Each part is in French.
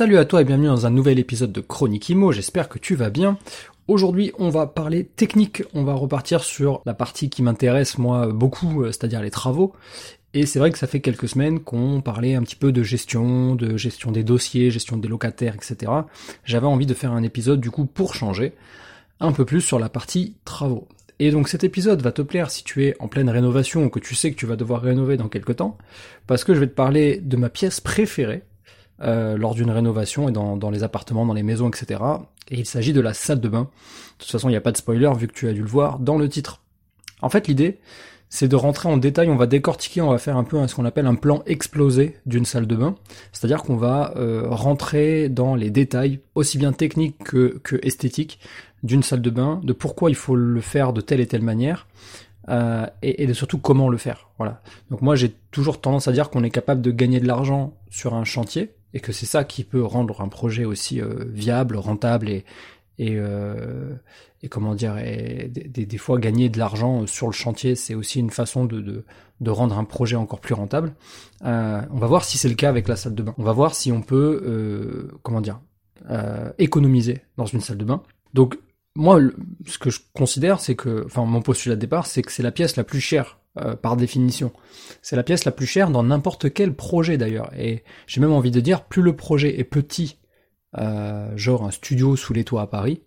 Salut à toi et bienvenue dans un nouvel épisode de Chronique Imo, j'espère que tu vas bien. Aujourd'hui on va parler technique, on va repartir sur la partie qui m'intéresse moi beaucoup, euh, c'est-à-dire les travaux. Et c'est vrai que ça fait quelques semaines qu'on parlait un petit peu de gestion, de gestion des dossiers, gestion des locataires, etc. J'avais envie de faire un épisode du coup pour changer un peu plus sur la partie travaux. Et donc cet épisode va te plaire si tu es en pleine rénovation ou que tu sais que tu vas devoir rénover dans quelques temps, parce que je vais te parler de ma pièce préférée, euh, lors d'une rénovation et dans, les appartements, dans les maisons, etc. Et il s'agit de la salle de bain. De toute façon, il n'y a pas de spoiler vu que tu as dû le voir dans le titre. En fait, l'idée, c'est de rentrer en détail, on va décortiquer, on va faire un peu ce qu'on appelle un plan explosé d'une salle de bain. C'est-à-dire qu'on va euh, rentrer dans les détails, aussi bien techniques que, que esthétiques, d'une salle de bain, de pourquoi il faut le faire de telle et telle manière, euh, et, et, de surtout comment le faire. Voilà. Donc moi j'ai toujours tendance à dire qu'on est capable de gagner de l'argent sur un chantier, et que c'est ça qui peut rendre un projet aussi euh, viable, rentable et et, euh, et comment dire et des, fois gagner de l'argent sur le chantier c'est aussi une façon de, de, de rendre un projet encore plus rentable. Euh, on va voir si c'est le cas avec la salle de bain. On va voir si on peut euh, comment dire euh, économiser dans une salle de bain. Donc moi, ce que je considère, c'est que, enfin, mon postulat de départ, c'est que c'est la pièce la plus chère euh, par définition. C'est la pièce la plus chère dans n'importe quel projet d'ailleurs. Et j'ai même envie de dire, plus le projet est petit, euh, genre un studio sous les toits à Paris,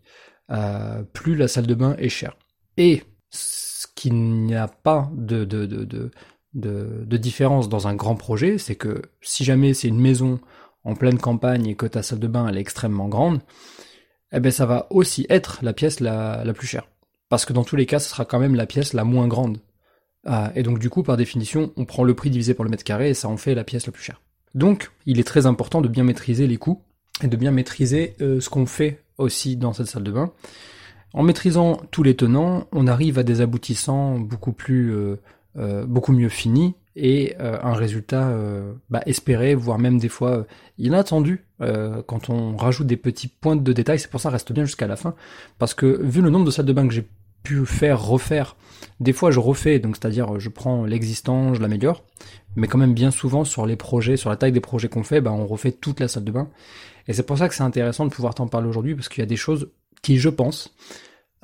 euh, plus la salle de bain est chère. Et ce qu'il n'y a pas de, de, de, de, différence dans un grand projet, c'est que si jamais c'est une maison en pleine campagne et que ta salle de bain elle est extrêmement grande, eh ben ça va aussi être la pièce la plus chère. Parce que dans tous les cas, ce sera quand même la pièce la moins grande. Ah, et donc du coup, par définition, on prend le prix divisé par le mètre carré et ça en fait la pièce la plus chère. Donc, il est très important de bien maîtriser les coûts et de bien maîtriser euh, ce qu'on fait aussi dans cette salle de bain. En maîtrisant tous les tenants, on arrive à des aboutissants beaucoup plus, euh, euh, beaucoup mieux finis et un résultat bah, espéré, voire même des fois inattendu quand on rajoute des petits points de détail. C'est pour ça reste bien jusqu'à la fin, parce que vu le nombre de salles de bain que j'ai pu faire, refaire. Des fois, je refais, donc c'est-à-dire je prends l'existant, je l'améliore, mais quand même bien souvent sur les projets, sur la taille des projets qu'on fait, bah, on refait toute la salle de bain. Et c'est pour ça que c'est intéressant de pouvoir t'en parler aujourd'hui, parce qu'il y a des choses qui, je pense,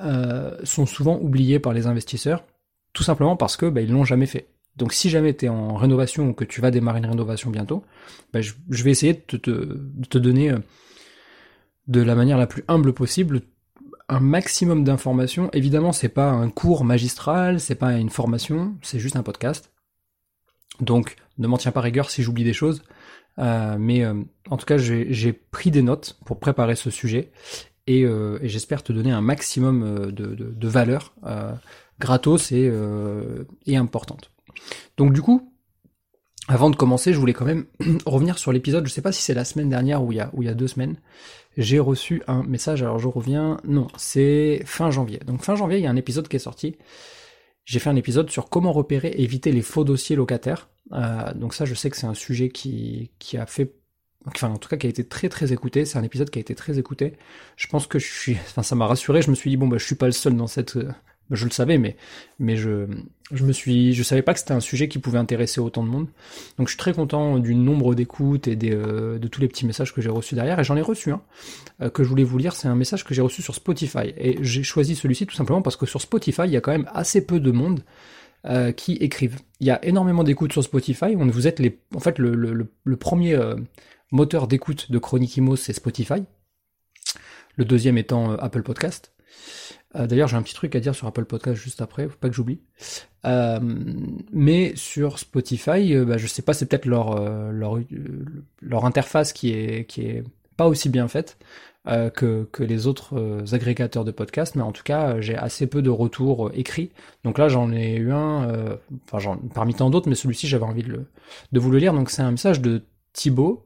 euh, sont souvent oubliées par les investisseurs, tout simplement parce que bah, ils l'ont jamais fait. Donc si jamais tu es en rénovation ou que tu vas démarrer une rénovation bientôt, bah, je, vais essayer de te, donner euh, de la manière la plus humble possible un maximum d'informations. Évidemment, c'est pas un cours magistral, c'est pas une formation, c'est juste un podcast. Donc, ne m'en tiens pas rigueur si j'oublie des choses. Euh, mais euh, en tout cas, j'ai pris des notes pour préparer ce sujet et, euh, j'espère te donner un maximum de, de, valeur gratos et importante. Donc du coup, avant de commencer, je voulais quand même revenir sur l'épisode. Je sais pas si c'est la semaine dernière ou il y a, ou il y a deux semaines. J'ai reçu un message. Alors je reviens. Non, c'est fin janvier. Donc fin janvier, il y a un épisode qui est sorti. J'ai fait un épisode sur comment repérer et éviter les faux dossiers locataires. Euh, donc ça, je sais que c'est un sujet qui, qui a fait enfin en tout cas qui a été très très écouté, c'est un épisode qui a été très écouté. Je pense que je suis enfin ça m'a rassuré, je me suis dit bon bah je suis pas le seul dans cette je le savais, mais, mais je, je me suis, je savais pas que c'était un sujet qui pouvait intéresser autant de monde. Donc je suis très content du nombre d'écoutes et euh, de tous les petits messages que j'ai reçus derrière. Et j'en ai reçu un euh, que je voulais vous lire. C'est un message que j'ai reçu sur Spotify. Et j'ai choisi celui-ci tout simplement parce que sur Spotify, il y a quand même assez peu de monde euh, qui écrivent. Il y a énormément d'écoutes sur Spotify. On, vous êtes les, en fait, le, premier moteur d'écoute de Chronique c'est Spotify. Le deuxième étant Apple Podcast. Euh, d'ailleurs, j'ai un petit truc à dire sur Apple Podcast juste après, faut pas que j'oublie. Euh, mais sur Spotify, euh, bah, je sais pas, c'est peut-être leur, leur, leur interface qui est qui est pas aussi bien faite que, que les autres agrégateurs de podcasts, mais en tout cas, j'ai assez peu de retours écrits. Donc là, j'en ai eu un, enfin, parmi tant d'autres, mais celui-ci, j'avais envie de, le, de vous le lire. Donc c'est un message de Thibaut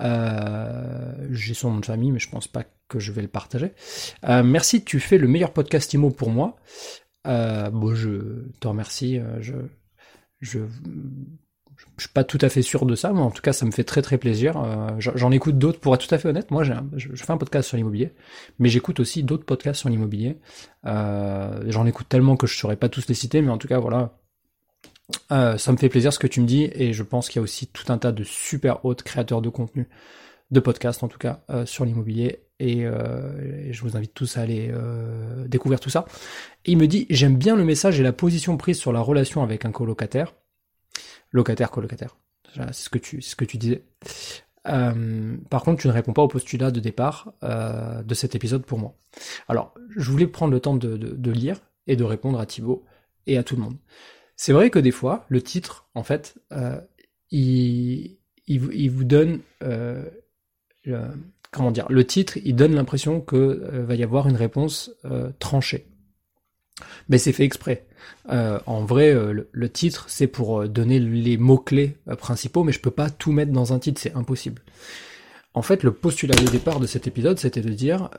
J'ai son nom de famille, mais je pense pas que je vais le partager. merci, tu fais le meilleur podcast IMO pour moi. bon, je te remercie. je, je je suis pas tout à fait sûr de ça, mais en tout cas, ça me fait très très plaisir. Euh, j'en écoute d'autres, pour être tout à fait honnête. Moi, je, fais un podcast sur l'immobilier, mais j'écoute aussi d'autres podcasts sur l'immobilier. Euh, j'en écoute tellement que je saurais pas tous les citer, mais en tout cas, voilà. Euh, ça me fait plaisir ce que tu me dis, et je pense qu'il y a aussi tout un tas de super hautes créateurs de contenu, de podcasts en tout cas, sur l'immobilier, et, et, je vous invite tous à aller découvrir tout ça. Et il me dit, j'aime bien le message et la position prise sur la relation avec un colocataire locataire colocataire. C'est ce que tu, ce que tu disais. Euh, par contre, tu ne réponds pas au postulat de départ euh, de cet épisode pour moi. Alors, je voulais prendre le temps de, lire et de répondre à Thibaut et à tout le monde. C'est vrai que des fois, le titre, en fait, euh, il, il, vous donne, comment dire, le titre, il donne l'impression que va y avoir une réponse tranchée. Mais c'est fait exprès. Euh, en vrai, euh, le, titre, c'est pour euh, donner les mots-clés principaux, mais je peux pas tout mettre dans un titre, c'est impossible. En fait, le postulat de départ de cet épisode, c'était de dire,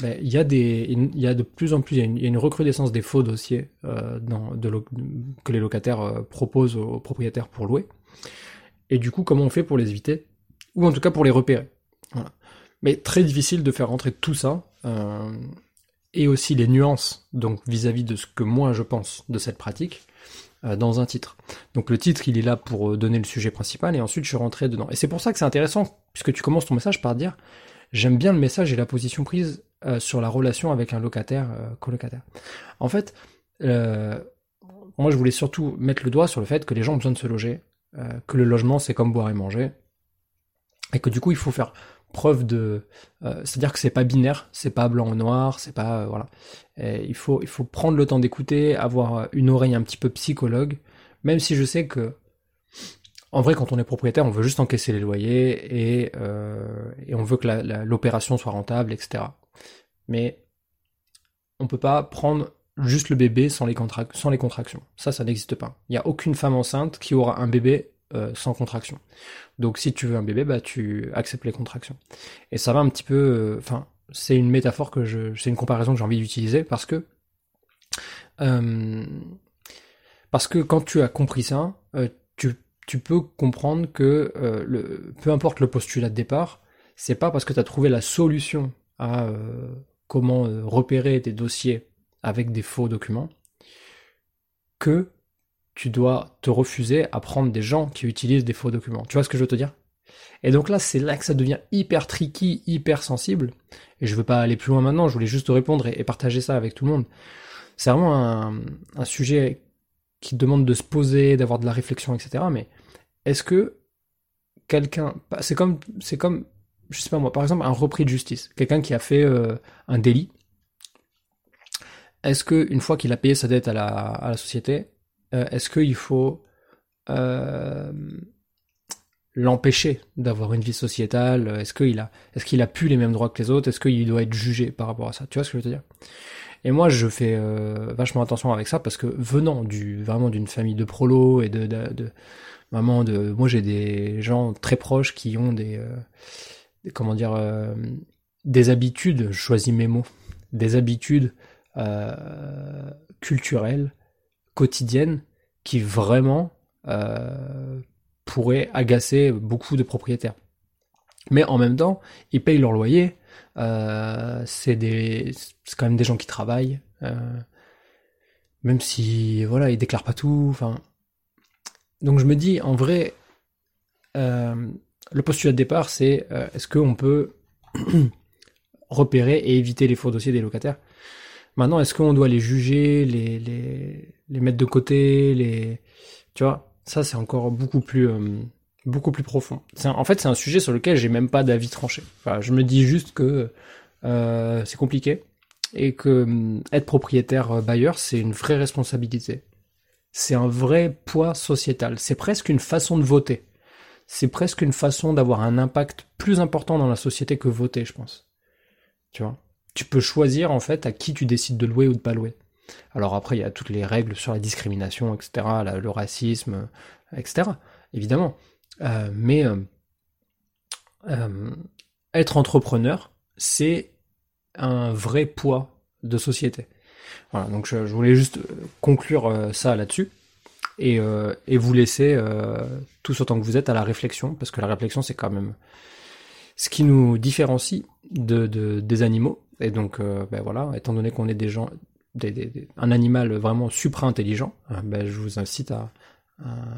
ben, il y a de plus en plus, il y a une, recrudescence des faux dossiers que les locataires proposent aux propriétaires pour louer. Et du coup, comment on fait pour les éviter, ou en tout cas pour les repérer. Voilà. Mais très difficile de faire rentrer tout ça et aussi les nuances, donc vis-à-vis de ce que moi je pense de cette pratique, euh, dans un titre. Donc le titre, il est là pour euh, donner le sujet principal, et ensuite je suis rentré dedans. Et c'est pour ça que c'est intéressant, puisque tu commences ton message par dire j'aime bien le message et la position prise euh, sur la relation avec un locataire, colocataire. En fait, moi je voulais surtout mettre le doigt sur le fait que les gens ont besoin de se loger, que le logement c'est comme boire et manger, et que du coup il faut faire preuve de, euh, c'est-à-dire que c'est pas binaire, c'est pas blanc ou noir, c'est pas euh, voilà. il faut il faut prendre le temps d'écouter, avoir une oreille un petit peu psychologue, même si je sais que en vrai, quand on est propriétaire, on veut juste encaisser les loyers et, euh, et on veut que l'opération soit rentable, etc. Mais on peut pas prendre juste le bébé sans les, sans les contractions. Ça, ça n'existe pas. Il n'y a aucune femme enceinte qui aura un bébé euh, sans contraction. Donc si tu veux un bébé, bah tu acceptes les contractions. Et ça va un petit peu, euh, enfin, c'est une métaphore que je, c'est une comparaison que j'ai envie d'utiliser parce que euh, parce que quand tu as compris ça, tu, tu peux comprendre que le, peu importe le postulat de départ, c'est pas parce que tu as trouvé la solution à comment repérer des dossiers avec des faux documents que tu dois te refuser à prendre des gens qui utilisent des faux documents. Tu vois ce que je veux te dire? Et donc là, c'est là que ça devient hyper tricky, hyper sensible. Et je veux pas aller plus loin maintenant, je voulais juste te répondre et, partager ça avec tout le monde. C'est vraiment un, sujet qui demande de se poser, d'avoir de la réflexion, etc. Mais est-ce que quelqu'un, c'est comme, c'est comme, je sais pas moi, par exemple, un repris de justice, quelqu'un qui a fait euh, un délit. Est-ce que une fois qu'il a payé sa dette à la société, euh, est-ce qu'il faut euh, l'empêcher d'avoir une vie sociétale? Est-ce qu'il a, plus les mêmes droits que les autres? Est-ce qu'il doit être jugé par rapport à ça? Tu vois ce que je veux te dire? Et moi, je fais euh, vachement attention avec ça parce que venant du vraiment d'une famille de prolos et de, de, de vraiment de, moi j'ai des gens très proches qui ont des, comment dire, des habitudes. Je choisis mes mots, des habitudes culturelles quotidienne qui vraiment euh, pourrait agacer beaucoup de propriétaires. Mais en même temps, ils payent leur loyer. Euh, c'est des, quand même des gens qui travaillent. Euh, même si, voilà, ils déclarent pas tout. Donc je me dis, en vrai, le postulat de départ, c'est est-ce qu'on peut repérer et éviter les faux dossiers des locataires? Maintenant, est-ce qu'on doit les juger, les, les, les mettre de côté, les, tu vois, ça c'est encore beaucoup plus, euh, beaucoup plus profond. en fait, c'est un sujet sur lequel j'ai même pas d'avis tranché. Enfin, je me dis juste que euh, c'est compliqué et que euh, être propriétaire bailleur, c'est une vraie responsabilité. C'est un vrai poids sociétal. C'est presque une façon de voter. C'est presque une façon d'avoir un impact plus important dans la société que voter, je pense. Tu vois? Tu peux choisir en fait à qui tu décides de louer ou de pas louer. Alors après, il y a toutes les règles sur la discrimination, etc., le racisme, etc., évidemment. Euh, mais euh, être entrepreneur, c'est un vrai poids de société. Voilà, donc je, voulais juste conclure ça là-dessus et, et, vous laisser tous autant que vous êtes à la réflexion, parce que la réflexion c'est quand même ce qui nous différencie de, de des animaux. Et donc, ben voilà, étant donné qu'on est des gens, un animal vraiment supra intelligent, ben je vous incite à,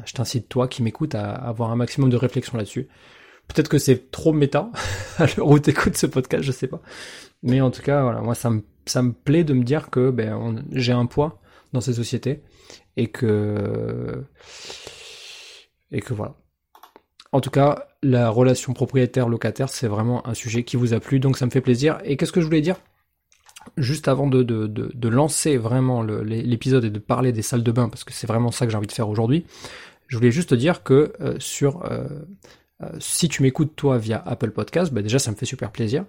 je t'incite toi qui m'écoutes à avoir un maximum de réflexion là-dessus. Peut-être que c'est trop méta à l'heure où t'écoutes ce podcast, je sais pas. Mais en tout cas, voilà, moi ça me ça me plaît de me dire que ben j'ai un poids dans ces sociétés et que et que voilà. En tout cas, la relation propriétaire-locataire, c'est vraiment un sujet qui vous a plu, donc ça me fait plaisir. Et qu'est-ce que je voulais dire? Juste avant de, lancer vraiment l'épisode et de parler des salles de bain, parce que c'est vraiment ça que j'ai envie de faire aujourd'hui, je voulais juste dire que euh, sur euh, euh, si tu m'écoutes toi via Apple Podcast, bah déjà ça me fait super plaisir.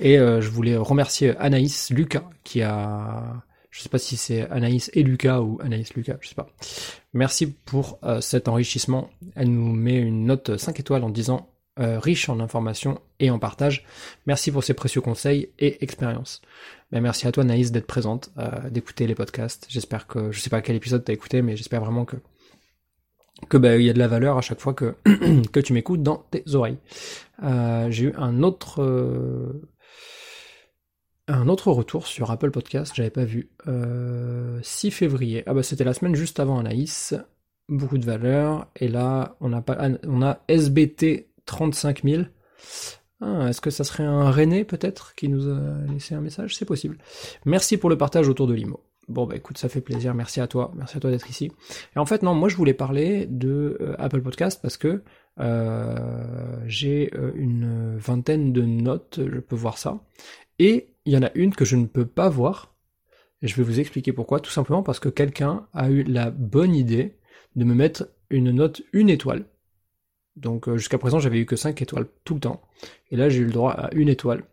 Et je voulais remercier Anaïs Lucas qui a je sais pas si c'est Anaïs et Lucas ou Anaïs Lucas, je sais pas. Merci pour cet enrichissement. Elle nous met une note 5 étoiles en disant euh, riche en informations et en partage. Merci pour ces précieux conseils et expériences. Ben, merci à toi Naïs d'être présente, euh, d'écouter les podcasts. J'espère que, je sais pas quel épisode t'as écouté, mais j'espère vraiment que que ben, il y a de la valeur à chaque fois que que tu m'écoutes dans tes oreilles. Euh, j'ai eu un autre un autre retour sur Apple Podcast, j'avais pas vu. 6 février. Ah bah c'était la semaine juste avant Anaïs. Beaucoup de valeur. Et là, on a pas, on a SBT 35 000. Ah, est-ce que ça serait un René peut-être qui nous a laissé un message? C'est possible. Merci pour le partage autour de l'IMO. Bon bah écoute, ça fait plaisir, merci à toi, merci à toi d'être ici. Et en fait non, moi je voulais parler de euh, Apple Podcast parce que euh, j'ai euh, une vingtaine de notes, je peux voir ça. Et il y en a une que je ne peux pas voir. Je vais vous expliquer pourquoi, tout simplement parce que quelqu'un a eu la bonne idée de me mettre une note une étoile donc euh, jusqu'à présent, j'avais eu que 5 étoiles tout le temps. Et là, j'ai eu le droit à une étoile.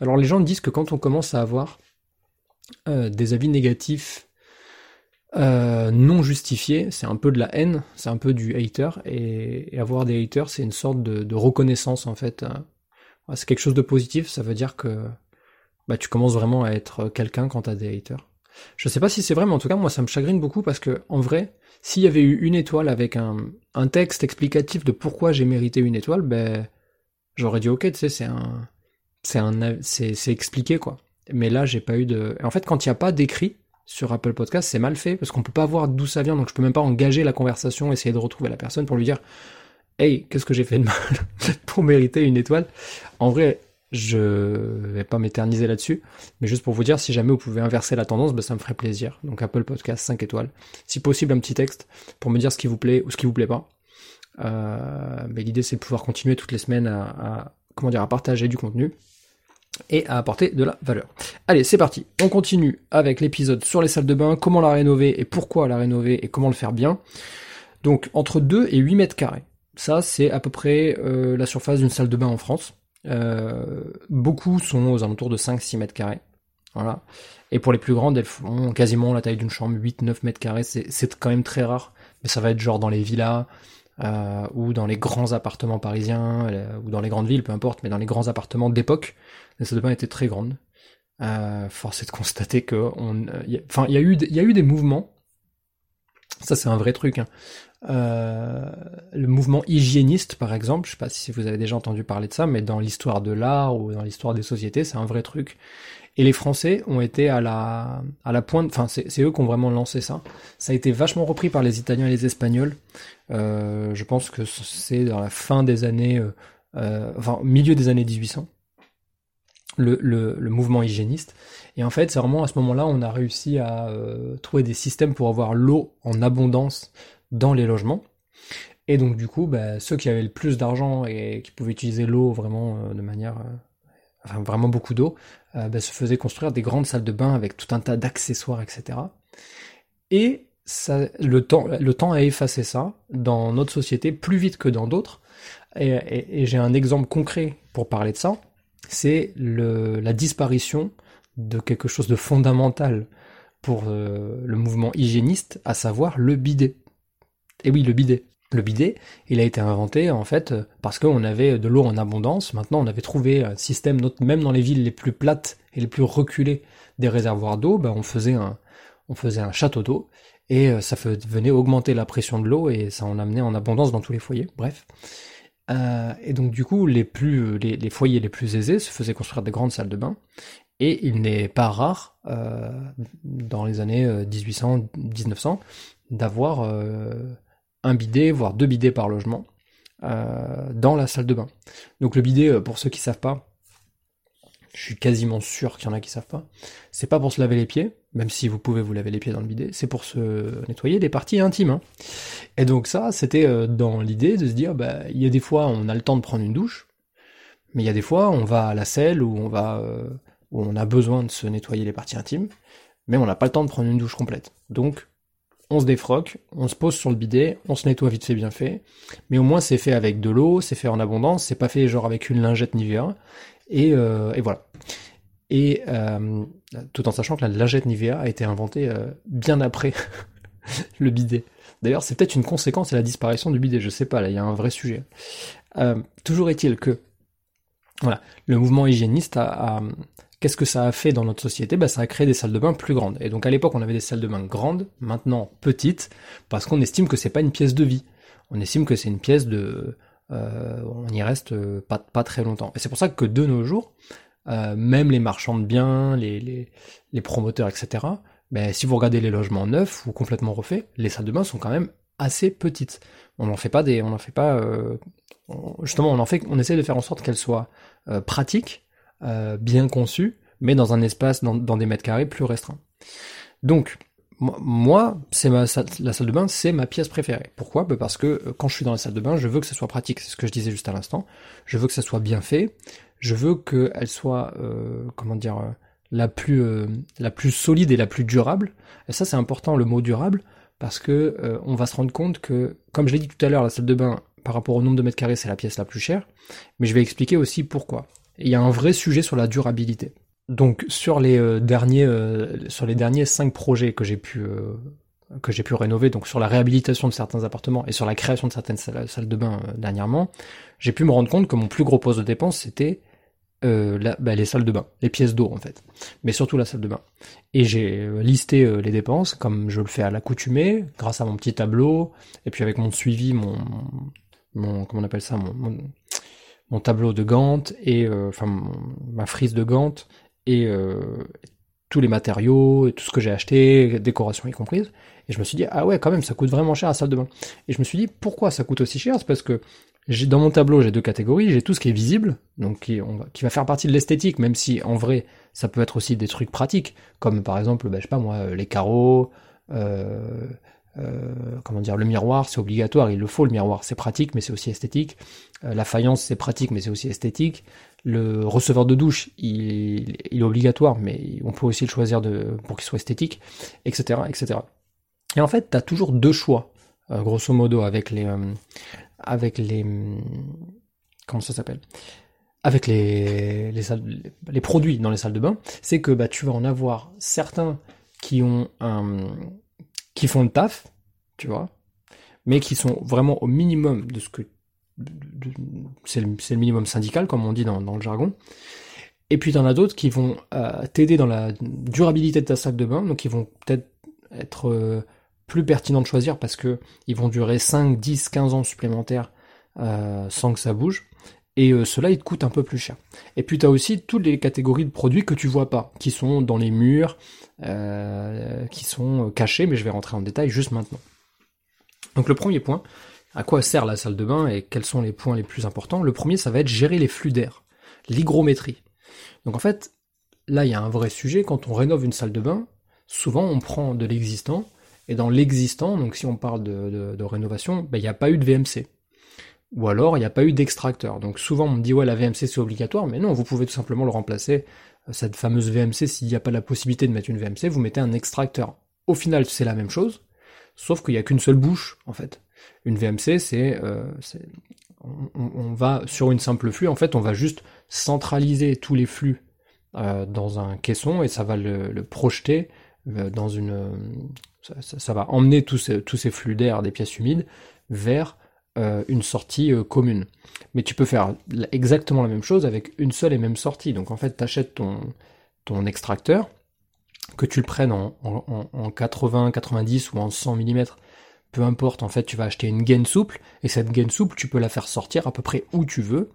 Alors les gens disent que quand on commence à avoir euh, des avis négatifs euh, non justifiés, c'est un peu de la haine, c'est un peu du hater. Et, avoir des haters, c'est une sorte de, reconnaissance en fait. C'est quelque chose de positif, ça veut dire que bah, tu commences vraiment à être quelqu'un quand tu as des haters. Je sais pas si c'est vrai, mais en tout cas, moi, ça me chagrine beaucoup parce que, en vrai, s'il y avait eu une étoile avec un, un texte explicatif de pourquoi j'ai mérité une étoile, ben j'aurais dit ok, tu sais, c'est un, c'est un, c'est, c'est expliqué quoi. Mais là, j'ai pas eu de. En fait, quand il n'y a pas d'écrit sur Apple Podcast, c'est mal fait parce qu'on peut pas voir d'où ça vient, donc je peux même pas engager la conversation, essayer de retrouver la personne pour lui dire, hey, qu'est-ce que j'ai fait de mal pour mériter une étoile? En vrai, je vais pas m'éterniser là-dessus, mais juste pour vous dire, si jamais vous pouvez inverser la tendance, ben ça me ferait plaisir. Donc Apple Podcast 5 étoiles. Si possible, un petit texte pour me dire ce qui vous plaît ou ce qui vous plaît pas. Euh, mais l'idée c'est de pouvoir continuer toutes les semaines à, à partager du contenu et à apporter de la valeur. Allez, c'est parti. On continue avec l'épisode sur les salles de bain, comment la rénover et pourquoi la rénover et comment le faire bien. Donc entre 2 et 8 mètres carrés. Ça, c'est à peu près euh, la surface d'une salle de bain en France. Euh, beaucoup sont aux alentours de 5-6 mètres carrés. Voilà. Et pour les plus grandes, elles font quasiment la taille d'une chambre, 8-9 mètres carrés. C'est quand même très rare. Mais ça va être genre dans les villas, euh, ou dans les grands appartements parisiens, euh, ou dans les grandes villes, peu importe, mais dans les grands appartements d'époque, les salles de bain étaient très grandes. Euh, force est de constater que on, enfin, il y a eu, y a eu des mouvements. Ça, c'est un vrai truc. Hein. Euh, le mouvement hygiéniste, par exemple, je sais pas si vous avez déjà entendu parler de ça, mais dans l'histoire de l'art ou dans l'histoire des sociétés, c'est un vrai truc. Et les Français ont été à la, pointe, enfin c'est eux qui ont vraiment lancé ça. Ça a été vachement repris par les Italiens et les Espagnols. Euh, je pense que c'est dans la fin des années, euh, euh enfin milieu des années 1800. Le, mouvement hygiéniste. Et en fait, c'est vraiment à ce moment-là, on a réussi à trouver des systèmes pour avoir l'eau en abondance dans les logements. Et donc du coup, bah, ceux qui avaient le plus d'argent et qui pouvaient utiliser l'eau vraiment euh, de manière, euh, enfin vraiment beaucoup d'eau, euh, bah, se faisaient construire des grandes salles de bain avec tout un tas d'accessoires, etc. Et ça, le temps, le temps a effacé ça dans notre société plus vite que dans d'autres. Et, j'ai un exemple concret pour parler de ça. C'est la disparition de quelque chose de fondamental pour le mouvement hygiéniste, à savoir le bidet. Et oui, le bidet. Le bidet, il a été inventé en fait parce qu'on avait de l'eau en abondance. Maintenant, on avait trouvé un système, même dans les villes les plus plates et les plus reculées des réservoirs d'eau, ben, on faisait un, château d'eau et euh, ça venait augmenter la pression de l'eau et ça en amenait en abondance dans tous les foyers. Bref. Euh, et donc du coup, les foyers les plus aisés se faisaient construire des grandes salles de bain. Et il n'est pas rare, euh, dans les années 1800-1900, d'avoir un bidet, voire deux bidets par logement euh, dans la salle de bain. Donc le bidet, euh, pour ceux qui savent pas, je suis quasiment sûr qu'il y en a qui savent pas, c'est pas pour se laver les pieds, même si vous pouvez vous laver les pieds dans le bidet, c'est pour se nettoyer les parties intimes. Hein. Et donc ça, c'était euh, dans l'idée de se dire, bah, il y a des fois on a le temps de prendre une douche, mais il y a des fois on va à la selle où on va, où on a besoin de se nettoyer les parties intimes, mais on n'a pas le temps de prendre une douche complète. Donc on se défroque, on se pose sur le bidet, on se nettoie vite fait bien fait, mais au moins c'est fait avec de l'eau, c'est fait en abondance, c'est pas fait genre avec une lingette Nivea, et, euh, et voilà. Et euh, tout en sachant que la lingette Nivea a été inventée euh, bien après le bidet. D'ailleurs, c'est peut-être une conséquence de la disparition du bidet, je sais pas, là, il y a un vrai sujet. toujours est-il que, voilà, le mouvement hygiéniste a, Qu'est-ce que ça a fait dans notre société? Bah, Ça a créé des salles de bain plus grandes. Et donc à l'époque, on avait des salles de bain grandes, maintenant petites, parce qu'on estime que c'est pas une pièce de vie. On estime que c'est une pièce de... Euh, on y reste euh, pas, pas très longtemps. Et c'est pour ça que de nos jours, euh, même les marchands de biens, les, les, les promoteurs, etc., ben, si vous regardez les logements neufs ou complètement refaits, les salles de bain sont quand même assez petites. On n'en fait pas des, on n'en fait pas, justement, on en fait, on essaie de faire en sorte qu'elles soient pratiques euh, bien conçu, mais dans un espace, dans, des mètres carrés plus restreints. Donc, moi, c'est la salle de bain, c'est ma pièce préférée. Pourquoi? Bah, Parce que euh, quand je suis dans la salle de bain, je veux que ça soit pratique. C'est ce que je disais juste à l'instant. Je veux que ça soit bien fait. Je veux qu'elle soit, euh, comment dire, la plus, la plus solide et la plus durable. Et ça, c'est important, le mot durable, parce que on va se rendre compte que, comme je l'ai dit tout à l'heure, la salle de bain, par rapport au nombre de mètres carrés, c'est la pièce la plus chère. Mais je vais expliquer aussi pourquoi il y a un vrai sujet sur la durabilité. Donc sur les euh, derniers euh, sur les derniers cinq projets que j'ai pu euh, que j'ai pu rénover, donc sur la réhabilitation de certains appartements et sur la création de certaines salles, de bain dernièrement, j'ai pu me rendre compte que mon plus gros poste de dépense c'était bah, les salles de bain, les pièces d'eau en fait, mais surtout la salle de bain. Et j'ai listé les dépenses comme je le fais à l'accoutumée, grâce à mon petit tableau, et puis avec mon suivi, mon, mon comment on appelle ça, mon mon tableau de Gantt et euh, enfin ma frise de Gantt et euh, tous les matériaux et tout ce que j'ai acheté, décoration y comprise. Et je me suis dit ah ouais quand même ça coûte vraiment cher la salle de bain. Et je me suis dit pourquoi ça coûte aussi cher? C'est parce que dans mon tableau j'ai deux catégories, j'ai tout ce qui est visible, donc qui, qui va faire partie de l'esthétique, même si en vrai ça peut être aussi des trucs pratiques, comme par exemple bah, je sais pas moi les carreaux, euh, euh, comment dire, le miroir, c'est obligatoire, il le faut le miroir, c'est pratique, mais c'est aussi esthétique. Euh, la faïence, c'est pratique, mais c'est aussi esthétique. Le receveur de douche, il, est obligatoire, mais on peut aussi le choisir de, pour qu'il soit esthétique, etc., etc. Et en fait, tu as toujours deux choix, euh, grosso modo, avec les, avec les, comment ça s'appelle? Avec les, les, les produits dans les salles de bain, c'est que bah, tu vas en avoir certains qui ont un, qui font le taf, tu vois, mais qui sont vraiment au minimum de ce que c'est le, minimum syndical, comme on dit dans, le jargon. Et puis en as d'autres qui vont euh, t'aider dans la durabilité de ta sac de bain, donc ils vont peut-être être, euh, plus pertinents de choisir parce que ils vont durer 5, 10, 15 ans supplémentaires euh, sans que ça bouge. Et cela, il te coûte un peu plus cher. Et puis tu as aussi toutes les catégories de produits que tu vois pas, qui sont dans les murs, euh, qui sont cachés, mais je vais rentrer en détail juste maintenant. Donc le premier point, à quoi sert la salle de bain et quels sont les points les plus importants? Le premier, ça va être gérer les flux d'air, l'hygrométrie. Donc en fait, là, il y a un vrai sujet. Quand on rénove une salle de bain, souvent on prend de l'existant, et dans l'existant, donc si on parle de, rénovation, ben, il n'y a pas eu de VMC. Ou alors, il n'y a pas eu d'extracteur. Donc souvent, on me dit, ouais, la VMC c'est obligatoire, mais non, vous pouvez tout simplement le remplacer cette fameuse VMC, s'il n'y a pas la possibilité de mettre une VMC, vous mettez un extracteur. Au final, c'est la même chose, sauf qu'il n'y a qu'une seule bouche, en fait. Une VMC, c'est, euh, on, va sur une simple flux, en fait, on va juste centraliser tous les flux euh, dans un caisson et ça va le, projeter euh, dans une, ça, va emmener tous ces, tous ces flux d'air des pièces humides vers une sortie commune. Mais tu peux faire exactement la même chose avec une seule et même sortie. Donc en fait, tu achètes ton, ton extracteur, que tu le prennes en, en, 80, 90 ou en 100 mm, peu importe, en fait, tu vas acheter une gaine souple, et cette gaine souple, tu peux la faire sortir à peu près où tu veux,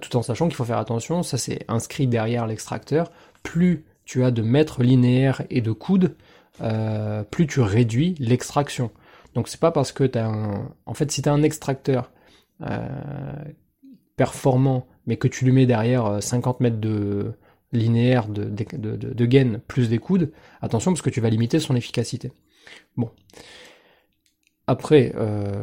tout en sachant qu'il faut faire attention, ça c'est inscrit derrière l'extracteur, plus tu as de mètres linéaires et de coudes, euh, plus tu réduis l'extraction. Donc c'est pas parce que tu as un... En fait, si tu as un extracteur euh, performant, mais que tu lui mets derrière 50 euh, mètres de linéaire de, de, plus des coudes, attention parce que tu vas limiter son efficacité. Bon. Après,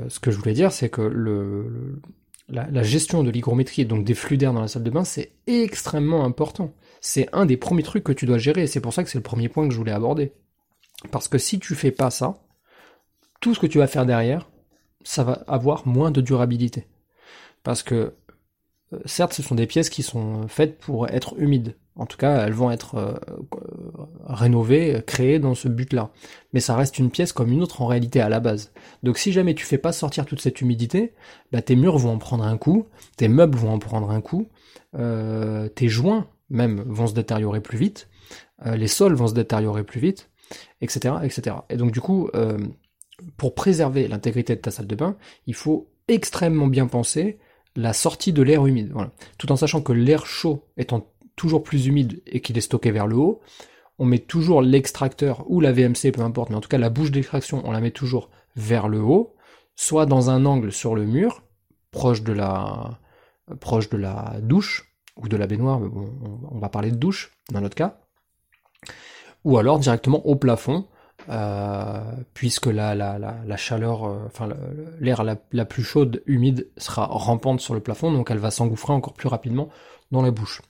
ce que je voulais dire, c'est que le, la, gestion de l'hygrométrie donc des flux d'air dans la salle de bain, c'est extrêmement important. C'est un des premiers trucs que tu dois gérer, et c'est pour ça que c'est le premier point que je voulais aborder. Parce que si tu fais pas ça, tout ce que tu vas faire derrière, ça va avoir moins de durabilité. Parce que, euh, certes, ce sont des pièces qui sont faites pour être humides. En tout cas, elles vont être euh, euh, rénovées, créées dans ce but-là. Mais ça reste une pièce comme une autre en réalité à la base. Donc si jamais tu fais pas sortir toute cette humidité, bah, tes murs vont en prendre un coup, tes meubles vont en prendre un coup, tes joints même vont se détériorer plus vite, les sols vont se détériorer plus vite, etc., etc. Et donc du coup, pour préserver l'intégrité de ta salle de bain, il faut extrêmement bien penser la sortie de l'air humide. Tout en sachant que l'air chaud étant toujours plus humide et qu'il est stocké vers le haut, on met toujours l'extracteur ou la VMC, peu importe, mais en tout cas la bouche d'extraction, on la met toujours vers le haut, soit dans un angle sur le mur, proche de la, proche de la douche, ou de la baignoire, mais bon, on va parler de douche dans notre cas, ou alors directement au plafond, euh, puisque la, la, la, chaleur, euh, enfin l'air la, la, plus chaude, humide, sera rampante sur le plafond, donc elle va s'engouffrer encore plus rapidement dans la bouche.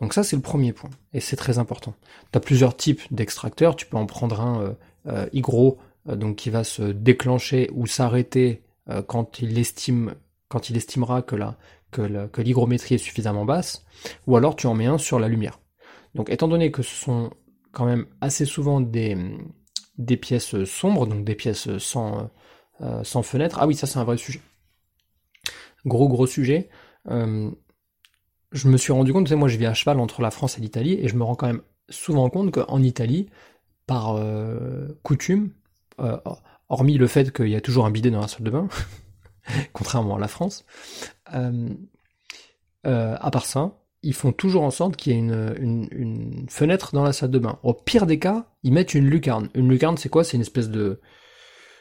Donc ça c'est le premier point, et c'est très important. Tu as plusieurs types d'extracteurs, tu peux en prendre un euh, euh hygro, euh, donc qui va se déclencher ou s'arrêter euh, quand il estime quand il estimera que la que l'hygrométrie est suffisamment basse, ou alors tu en mets un sur la lumière. Donc étant donné que ce sont quand même assez souvent des, des pièces sombres, donc des pièces sans, sans fenêtre, ah oui ça c'est un vrai sujet. Gros gros sujet. Euh, je me suis rendu compte, tu sais, moi je vis à cheval entre la France et l'Italie, et je me rends quand même souvent compte qu'en Italie, par euh, coutume, euh, hormis le fait qu'il y a toujours un bidet dans la salle de bain, contrairement à la France, euh, à part ça, ils font toujours en sorte qu'il y ait une, une, fenêtre dans la salle de bain. Au pire des cas, ils mettent une lucarne. Une lucarne, c'est quoi? C'est une espèce de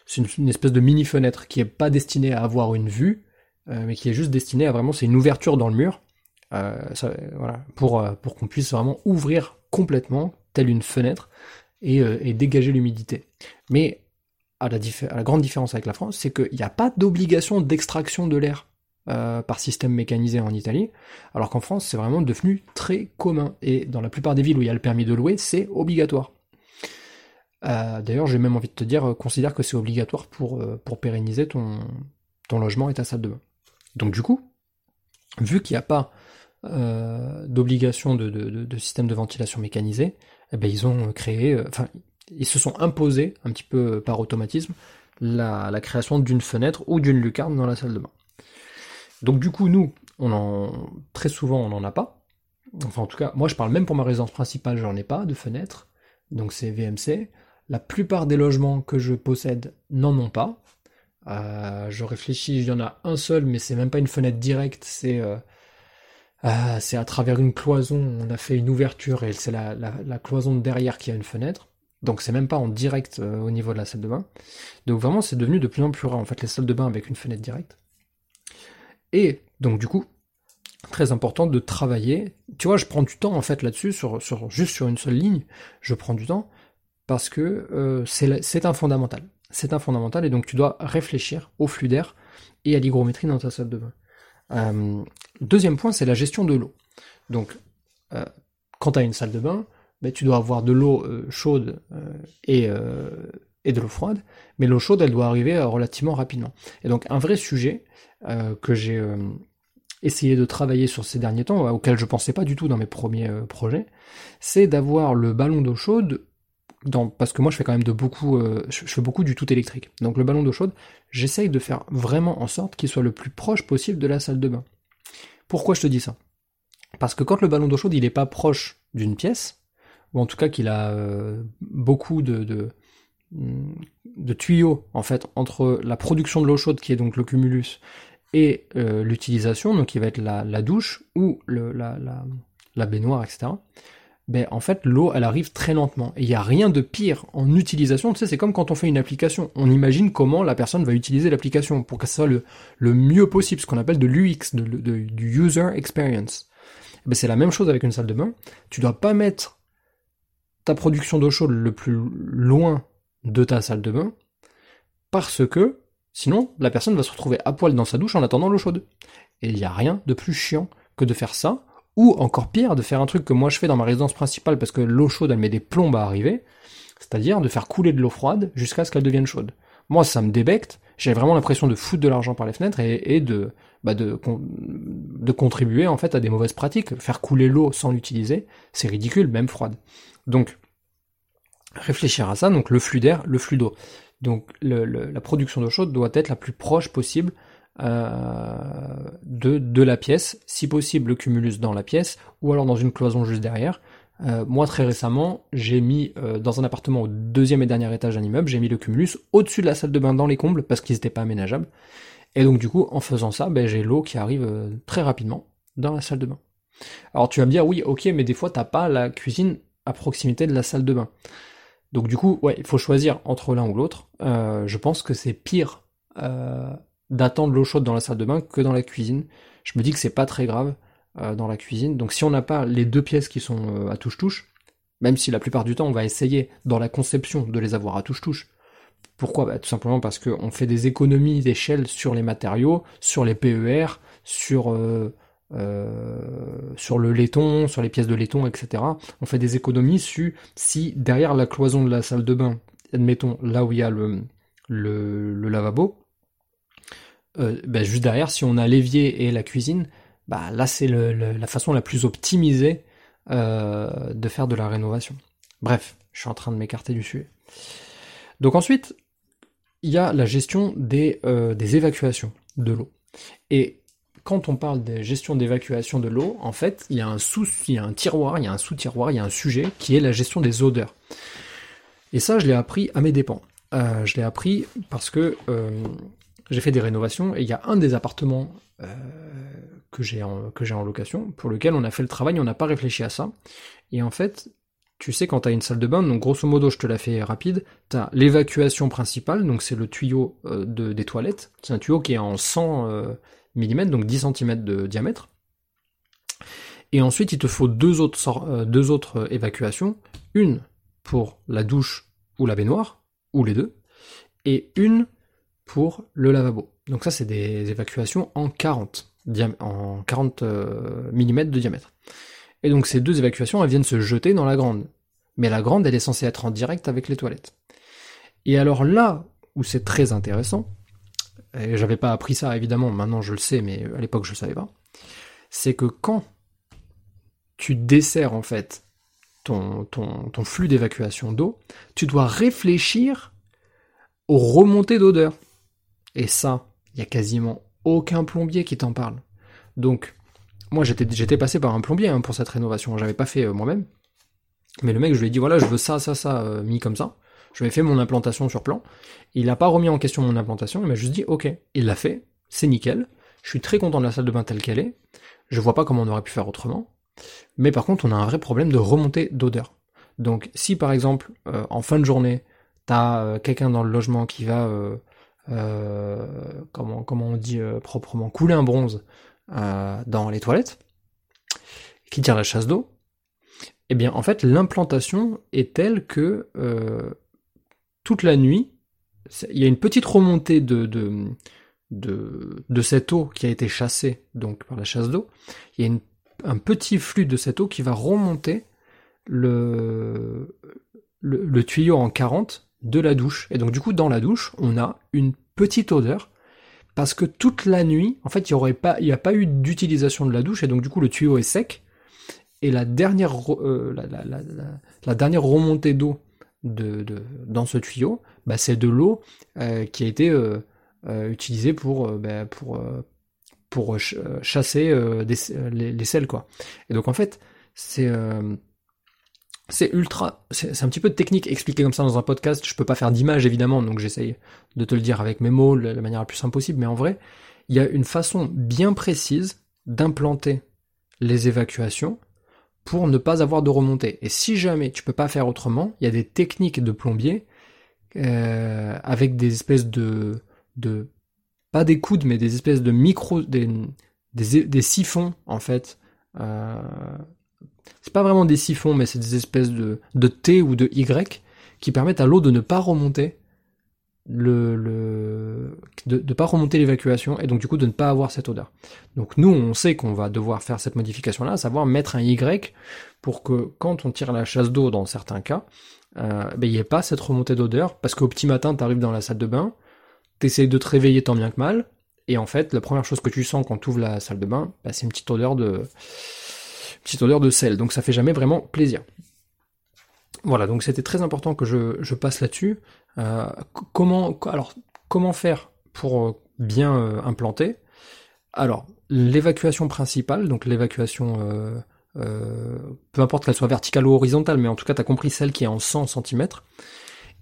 c'est une, espèce de mini fenêtre qui est pas destinée à avoir une vue, mais qui est juste destinée à vraiment c'est une ouverture dans le mur euh, voilà, pour, euh, pour qu'on puisse vraiment ouvrir complètement, telle une fenêtre, et, euh, et dégager l'humidité. Mais à la, à la, grande différence avec la France, c'est qu'il n'y a pas d'obligation d'extraction de l'air euh, par système mécanisé en Italie, alors qu'en France, c'est vraiment devenu très commun. Et dans la plupart des villes où il y a le permis de louer, c'est obligatoire. Euh, D'ailleurs, j'ai même envie de te dire, considère que c'est obligatoire pour, pérenniser ton, logement et ta salle de bain. Donc du coup, vu qu'il n'y a pas euh, d'obligation de, système de ventilation mécanisé, eh ben, ils euh, se sont imposés un petit peu par automatisme la création d'une fenêtre ou d'une lucarne dans la salle de bain. Donc du coup, nous, on en, très souvent, on n'en a pas. Enfin, en tout cas, moi, je parle même pour ma résidence principale, j'en ai pas de fenêtre. Donc c'est VMC. La plupart des logements que je possède n'en ont pas. Euh, je réfléchis, il y en a un seul, mais c'est même pas une fenêtre directe, c'est euh, ah, c'est à travers une cloison, on a fait une ouverture et c'est la, cloison de derrière qui a une fenêtre. Donc c'est même pas en direct euh, au niveau de la salle de bain. Donc vraiment c'est devenu de plus en plus rare en fait les salles de bain avec une fenêtre directe. Et donc du coup, très important de travailler. Tu vois, je prends du temps en fait là-dessus, juste sur une seule ligne, je prends du temps parce que euh, c'est un fondamental. C'est un fondamental et donc tu dois réfléchir au flux d'air et à l'hygrométrie dans ta salle de bain. Euh, deuxième point, c'est la gestion de l'eau. Donc, euh, quand tu as une salle de bain, ben, tu dois avoir de l'eau chaude et de l'eau froide, mais l'eau chaude, elle doit arriver relativement rapidement. Et donc, un vrai sujet que j'ai essayé de travailler sur ces derniers temps, auquel je pensais pas du tout dans mes premiers projets, c'est d'avoir le ballon d'eau chaude dans, parce que moi je fais quand même de beaucoup, euh, je, fais beaucoup du tout électrique. Donc le ballon d'eau chaude, j'essaye de faire vraiment en sorte qu'il soit le plus proche possible de la salle de bain. Pourquoi je te dis ça? Parce que quand le ballon d'eau chaude il est pas proche d'une pièce, ou en tout cas qu'il a euh, beaucoup de, de, de, tuyaux en fait entre la production de l'eau chaude qui est donc le cumulus et euh, l'utilisation, donc qui va être la, douche ou la, baignoire, etc ben en fait l'eau elle arrive très lentement. Et il n'y a rien de pire en utilisation, tu sais, c'est comme quand on fait une application. On imagine comment la personne va utiliser l'application pour que ce soit le, mieux possible, ce qu'on appelle de l'UX, de, du user experience. Ben c'est la même chose avec une salle de bain. Tu dois pas mettre ta production d'eau chaude le plus loin de ta salle de bain, parce que sinon la personne va se retrouver à poil dans sa douche en attendant l'eau chaude. Et il n'y a rien de plus chiant que de faire ça ou encore pire, de faire un truc que moi je fais dans ma résidence principale parce que l'eau chaude elle met des plombes à arriver, c'est-à-dire de faire couler de l'eau froide jusqu'à ce qu'elle devienne chaude. Moi ça me débecte, j'ai vraiment l'impression de foutre de l'argent par les fenêtres et, de, bah de, de contribuer en fait à des mauvaises pratiques. Faire couler l'eau sans l'utiliser, c'est ridicule, même froide. Donc réfléchir à ça, donc le flux d'air, le flux d'eau. Donc la production d'eau chaude doit être la plus proche possible euh, de, de la pièce, si possible le cumulus dans la pièce, ou alors dans une cloison juste derrière. Euh, moi très récemment, j'ai mis euh, dans un appartement au deuxième et dernier étage d'un immeuble, j'ai mis le cumulus au-dessus de la salle de bain dans les combles parce qu'ils n'étaient pas aménageables. Et donc du coup, en faisant ça, ben, j'ai l'eau qui arrive très rapidement dans la salle de bain. Alors tu vas me dire, oui, ok, mais des fois t'as pas la cuisine à proximité de la salle de bain. Donc du coup, ouais, il faut choisir entre l'un ou l'autre. je pense que c'est pire d'attendre l'eau chaude dans la salle de bain que dans la cuisine. Je me dis que c'est pas très grave euh, dans la cuisine. Donc si on n'a pas les deux pièces qui sont euh, à touche-touche, même si la plupart du temps on va essayer dans la conception de les avoir à touche-touche. Pourquoi? Bah, Tout simplement parce qu'on fait des économies d'échelle sur les matériaux, sur les PER, sur, euh, sur le laiton, sur les pièces de laiton, etc. On fait des économies sur si derrière la cloison de la salle de bain, admettons là où il y a le, lavabo, euh, ben, juste derrière, si on a l'évier et la cuisine, bah là c'est la façon la plus optimisée euh, de faire de la rénovation. Bref, je suis en train de m'écarter du sujet. Donc ensuite, il y a la gestion des, des évacuations de l'eau. Et quand on parle de gestion d'évacuation de l'eau, en fait, il y a un sous, il y a un tiroir, il y a un sous-tiroir, il y a un sujet qui est la gestion des odeurs. Et ça, je l'ai appris à mes dépens. je l'ai appris parce que j'ai fait des rénovations et il y a un des appartements euh, que j'ai en, en location pour lequel on a fait le travail, on n'a pas réfléchi à ça. Et en fait, tu sais quand tu as une salle de bain, donc grosso modo je te la fais rapide, tu as l'évacuation principale, donc c'est le tuyau euh, de, des toilettes, c'est un tuyau qui est en 100 euh, mm, donc 10 cm de diamètre. Et ensuite il te faut deux autres, deux autres évacuations, une pour la douche ou la baignoire, ou les deux, et une pour le lavabo. Donc ça, c'est des évacuations en 40, en 40 euh, mm de diamètre. Et donc ces deux évacuations, elles viennent se jeter dans la grande. Mais la grande, elle est censée être en direct avec les toilettes. Et alors là où c'est très intéressant, et j'avais pas appris ça évidemment, maintenant je le sais, mais à l'époque je savais pas, c'est que quand tu desserres en fait ton, ton, ton flux d'évacuation d'eau, tu dois réfléchir aux remontées d'odeur. Et ça, il y a quasiment aucun plombier qui t'en parle. Donc, moi j'étais passé par un plombier hein, pour cette rénovation, j'avais pas fait euh, moi-même. Mais le mec, je lui ai dit voilà, je veux ça, ça, ça euh, mis comme ça. Je ai fait mon implantation sur plan. Il n'a pas remis en question mon implantation, il m'a juste dit ok, il l'a fait, c'est nickel. Je suis très content de la salle de bain telle qu'elle est. Je vois pas comment on aurait pu faire autrement. Mais par contre, on a un vrai problème de remontée d'odeur. Donc, si par exemple, euh, en fin de journée, t'as quelqu'un dans le logement qui va euh, comment, comment on dit euh, proprement, couler un bronze euh, dans les toilettes, qui tire la chasse d'eau, eh bien en fait l'implantation est telle que toute la nuit, il y a une petite remontée de, de, cette eau qui a été chassée donc par la chasse d'eau. Il y a un petit flux de cette eau qui va remonter le, le, tuyau en 40 de la douche. Et donc du coup, dans la douche, on a une petite odeur parce que toute la nuit, en fait, il n'y a pas eu d'utilisation de la douche et donc du coup, le tuyau est sec. Et la dernière, euh, la, dernière remontée d'eau de, de dans ce tuyau, bah, c'est de l'eau qui a été utilisée pour bah, pour pour chasser des, les, les, sels quoi. Et donc en fait c'est c'est ultra, c'est un petit peu de technique expliqué comme ça dans un podcast. Je peux pas faire d'image évidemment, donc j'essaye de te le dire avec mes mots, de la manière la plus simple possible. Mais en vrai, il y a une façon bien précise d'implanter les évacuations pour ne pas avoir de remontée. Et si jamais tu peux pas faire autrement, il y a des techniques de plombier euh, avec des espèces de, pas des coudes, mais des espèces de micro, des siphons en fait. Euh, c'est pas vraiment des siphons, mais c'est des espèces de, de T ou de Y qui permettent à l'eau de ne pas remonter le, le de ne pas remonter l'évacuation et donc du coup de ne pas avoir cette odeur. Donc nous on sait qu'on va devoir faire cette modification là, à savoir mettre un Y pour que quand on tire la chasse d'eau dans certains cas, euh, ben, il n'y ait pas cette remontée d'odeur parce qu'au petit matin tu arrives dans la salle de bain, t'essayes de te réveiller tant bien que mal et en fait la première chose que tu sens quand tu ouvres la salle de bain, ben, c'est une petite odeur de petite odeur de sel, donc ça fait jamais vraiment plaisir. Voilà, donc c'était très important que je, passe là-dessus. Euh, comment, alors, comment faire pour euh, bien euh, implanter? Alors, l'évacuation principale, donc l'évacuation, peu importe qu'elle soit verticale ou horizontale, mais en tout cas, tu as compris celle qui est en 100 cm,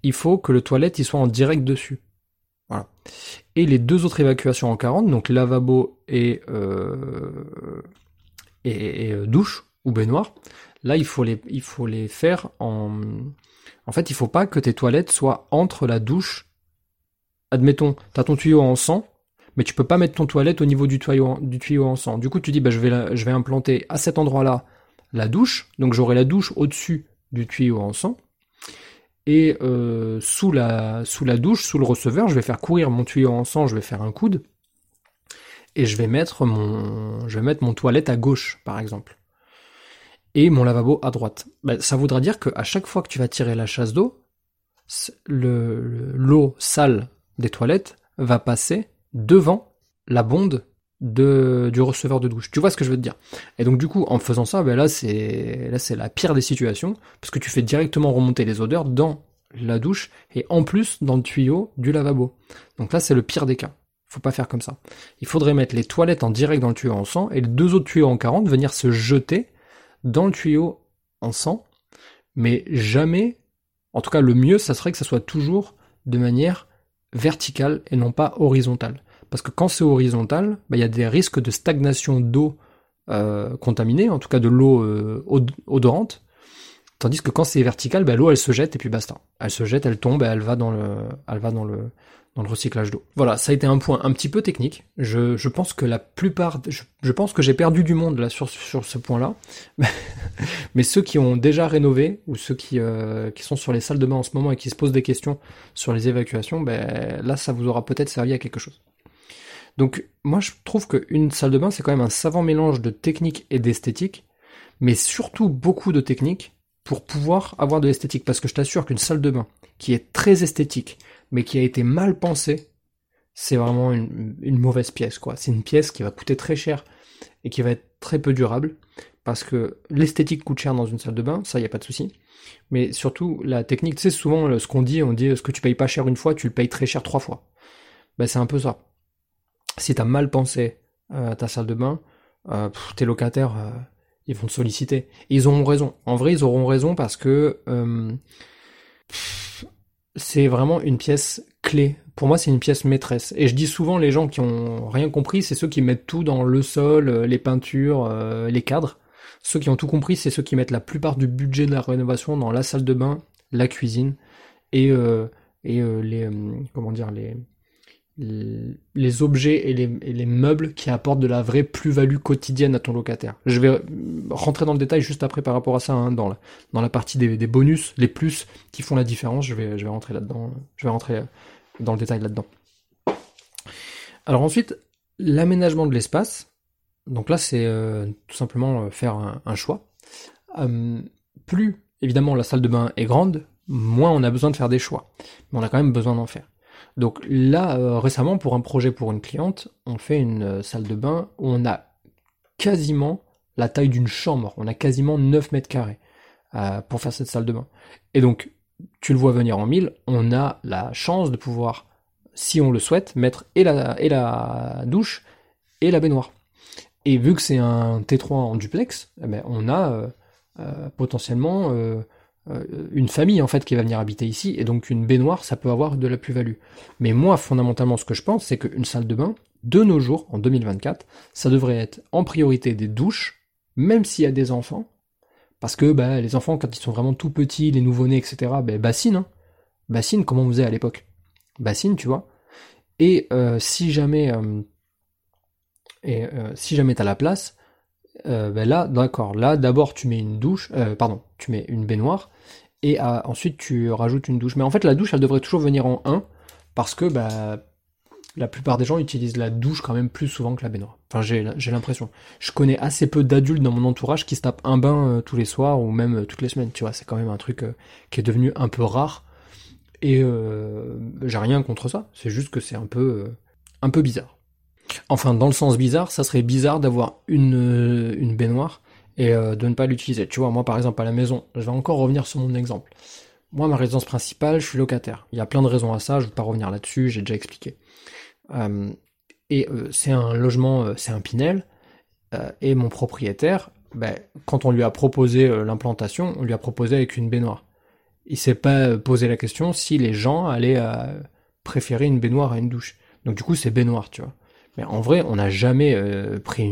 il faut que le toilette il soit en direct dessus. Voilà. Et les deux autres évacuations en 40, donc lavabo et, douche ou baignoire, là il faut les, faire en... En fait, il faut pas que tes toilettes soient entre la douche. Admettons, tu as ton tuyau en sang, mais tu peux pas mettre ton toilette au niveau du tuyau, du en sang. Du coup, tu dis, bah, je, vais je vais implanter à cet endroit-là la douche, donc j'aurai la douche au-dessus du tuyau en sang. Et euh, sous, la, sous la douche, sous le receveur, je vais faire courir mon tuyau en sang, je vais faire un coude et je vais mettre mon, je vais mettre mon toilette à gauche, par exemple, et mon lavabo à droite. Ben, ça voudra dire qu'à chaque fois que tu vas tirer la chasse d'eau, l'eau sale des toilettes va passer devant la bonde de, du receveur de douche. Tu vois ce que je veux te dire? Et donc du coup, en faisant ça, ben là c'est là c'est la pire des situations parce que tu fais directement remonter les odeurs dans la douche et en plus dans le tuyau du lavabo. Donc là c'est le pire des cas. Faut pas faire comme ça. Il faudrait mettre les toilettes en direct dans le tuyau en 100 et les deux autres tuyaux en 40 venir se jeter dans le tuyau en 100, mais jamais, en tout cas le mieux, ça serait que ça soit toujours de manière verticale et non pas horizontale. Parce que quand c'est horizontal, bah, il y a des risques de stagnation d'eau euh, contaminée, en tout cas de l'eau euh, odorante, Tandis que quand c'est vertical, bah, l'eau elle se jette et puis basta. Elle se jette, elle tombe, et elle va dans le, dans le recyclage d'eau. Voilà, ça a été un point un petit peu technique. Je, je pense que la plupart, je, pense que j'ai perdu du monde là sur, sur ce point-là. Mais ceux qui ont déjà rénové ou ceux qui, euh, qui sont sur les salles de bain en ce moment et qui se posent des questions sur les évacuations, ben là ça vous aura peut-être servi à quelque chose. Donc moi je trouve qu'une salle de bain c'est quand même un savant mélange de technique et d'esthétique, mais surtout beaucoup de technique pour pouvoir avoir de l'esthétique. Parce que je t'assure qu'une salle de bain qui est très esthétique, mais qui a été mal pensé, c'est vraiment une, mauvaise pièce, quoi. C'est une pièce qui va coûter très cher et qui va être très peu durable, parce que l'esthétique coûte cher dans une salle de bain, ça y a pas de souci. Mais surtout la technique, tu sais souvent ce qu'on dit, on dit ce que tu payes pas cher une fois, tu le payes très cher trois fois. Ben c'est un peu ça. Si t'as mal pensé euh, ta salle de bain, euh, tes locataires, euh, ils vont te solliciter. Ils auront raison. En vrai, ils auront raison parce que c'est vraiment une pièce clé. Pour moi, c'est une pièce maîtresse. Et je dis souvent, les gens qui ont rien compris, c'est ceux qui mettent tout dans le sol, euh, les peintures, euh, les cadres. Ceux qui ont tout compris, c'est ceux qui mettent la plupart du budget de la rénovation dans la salle de bain, la cuisine et, euh, et les comment dire les les objets et les, meubles qui apportent de la vraie plus-value quotidienne à ton locataire. Je vais rentrer dans le détail juste après par rapport à ça, hein, dans, la, partie des, bonus, les plus qui font la différence, je vais, rentrer là-dedans, je vais rentrer dans le détail là-dedans. Alors ensuite, l'aménagement de l'espace, donc là c'est euh, tout simplement euh, faire un, choix. Euh, plus évidemment la salle de bain est grande, moins on a besoin de faire des choix, mais on a quand même besoin d'en faire. Donc là, euh, récemment, pour un projet pour une cliente, on fait une euh, salle de bain où on a quasiment la taille d'une chambre. On a quasiment 9 mètres carrés euh, pour faire cette salle de bain. Et donc, tu le vois venir en mille, on a la chance de pouvoir, si on le souhaite, mettre et la, douche et la baignoire. Et vu que c'est un T3 en duplex, eh ben, on a potentiellement une famille en fait qui va venir habiter ici, et donc une baignoire, ça peut avoir de la plus-value. Mais moi, fondamentalement, ce que je pense, c'est qu'une salle de bain, de nos jours, en 2024, ça devrait être en priorité des douches, même s'il y a des enfants, parce que bah, les enfants, quand ils sont vraiment tout petits, les nouveau-nés, etc., bah, bassine, hein. bassine, comment on faisait à l'époque Bassine, tu vois. Et euh, si jamais, euh, et euh, si jamais t'as la place, bah, là, d'accord, là, d'abord tu mets une douche, pardon, tu mets une baignoire, et ensuite tu rajoutes une douche. Mais en fait, la douche, elle devrait toujours venir en 1, parce que bah, la plupart des gens utilisent la douche quand même plus souvent que la baignoire. Enfin, j'ai l'impression. Je connais assez peu d'adultes dans mon entourage qui se tapent un bain euh, tous les soirs ou même euh, toutes les semaines. Tu vois, c'est quand même un truc euh, qui est devenu un peu rare. Et j'ai rien contre ça. C'est juste que c'est un peu, un peu bizarre. Enfin, dans le sens bizarre, ça serait bizarre d'avoir une, une baignoire et de ne pas l'utiliser. Tu vois, moi par exemple à la maison, je vais encore revenir sur mon exemple. Moi, ma résidence principale, je suis locataire. Il y a plein de raisons à ça, je ne vais pas revenir là-dessus, j'ai déjà expliqué. Euh, et euh, c'est un logement, euh, c'est un Pinel, et mon propriétaire, ben, quand on lui a proposé l'implantation, on lui a proposé avec une baignoire. Il s'est pas posé la question si les gens allaient préférer une baignoire à une douche. Donc du coup, c'est baignoire, tu vois. Mais en vrai, on n'a jamais pris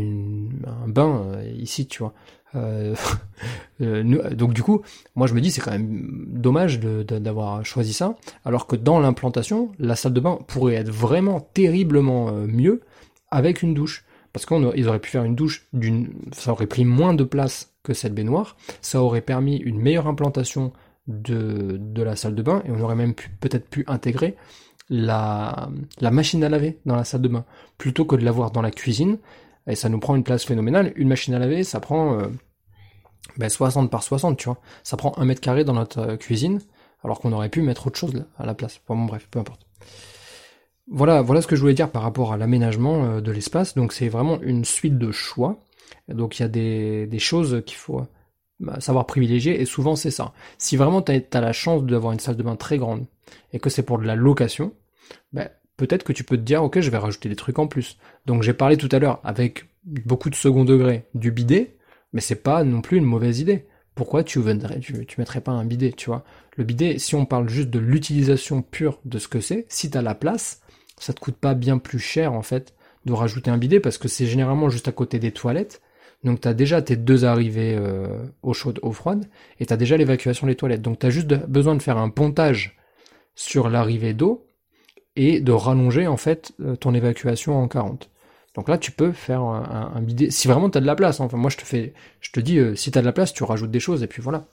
un bain ici, tu vois. Euh, euh, donc du coup, moi je me dis c'est quand même dommage d'avoir choisi ça, alors que dans l'implantation, la salle de bain pourrait être vraiment terriblement euh, mieux avec une douche. Parce qu'ils auraient pu faire une douche d'une, ça aurait pris moins de place que cette baignoire, ça aurait permis une meilleure implantation de, de la salle de bain et on aurait même peut-être pu intégrer la, machine à laver dans la salle de bain plutôt que de l'avoir dans la cuisine et ça nous prend une place phénoménale. Une machine à laver, ça prend ben 60 par 60, tu vois. Ça prend un mètre carré dans notre euh, cuisine, alors qu'on aurait pu mettre autre chose à la place. Bon, bref, peu importe. Voilà, voilà ce que je voulais dire par rapport à l'aménagement euh, de l'espace. Donc c'est vraiment une suite de choix. Donc il y a des, des choses qu'il faut savoir privilégier, et souvent c'est ça. Si vraiment tu as, la chance d'avoir une salle de bain très grande, et que c'est pour de la location, ben, peut-être que tu peux te dire, ok, je vais rajouter des trucs en plus. Donc j'ai parlé tout à l'heure, avec beaucoup de second degré, du bidet, mais c'est pas non plus une mauvaise idée. Pourquoi tu vendrais, tu, tu mettrais pas un bidet, tu vois? Le bidet, si on parle juste de l'utilisation pure de ce que c'est, si t'as la place, ça te coûte pas bien plus cher en fait de rajouter un bidet parce que c'est généralement juste à côté des toilettes. Donc t'as déjà tes deux arrivées euh, eau chaude, eau froide, et t'as déjà l'évacuation des toilettes. Donc t'as juste besoin de faire un pontage sur l'arrivée d'eau et de rallonger en fait euh, ton évacuation en 40. Donc là, tu peux faire un, bidet. Si vraiment tu as de la place, hein. enfin moi je te fais, je te dis, euh, si tu as de la place, tu rajoutes des choses et puis voilà.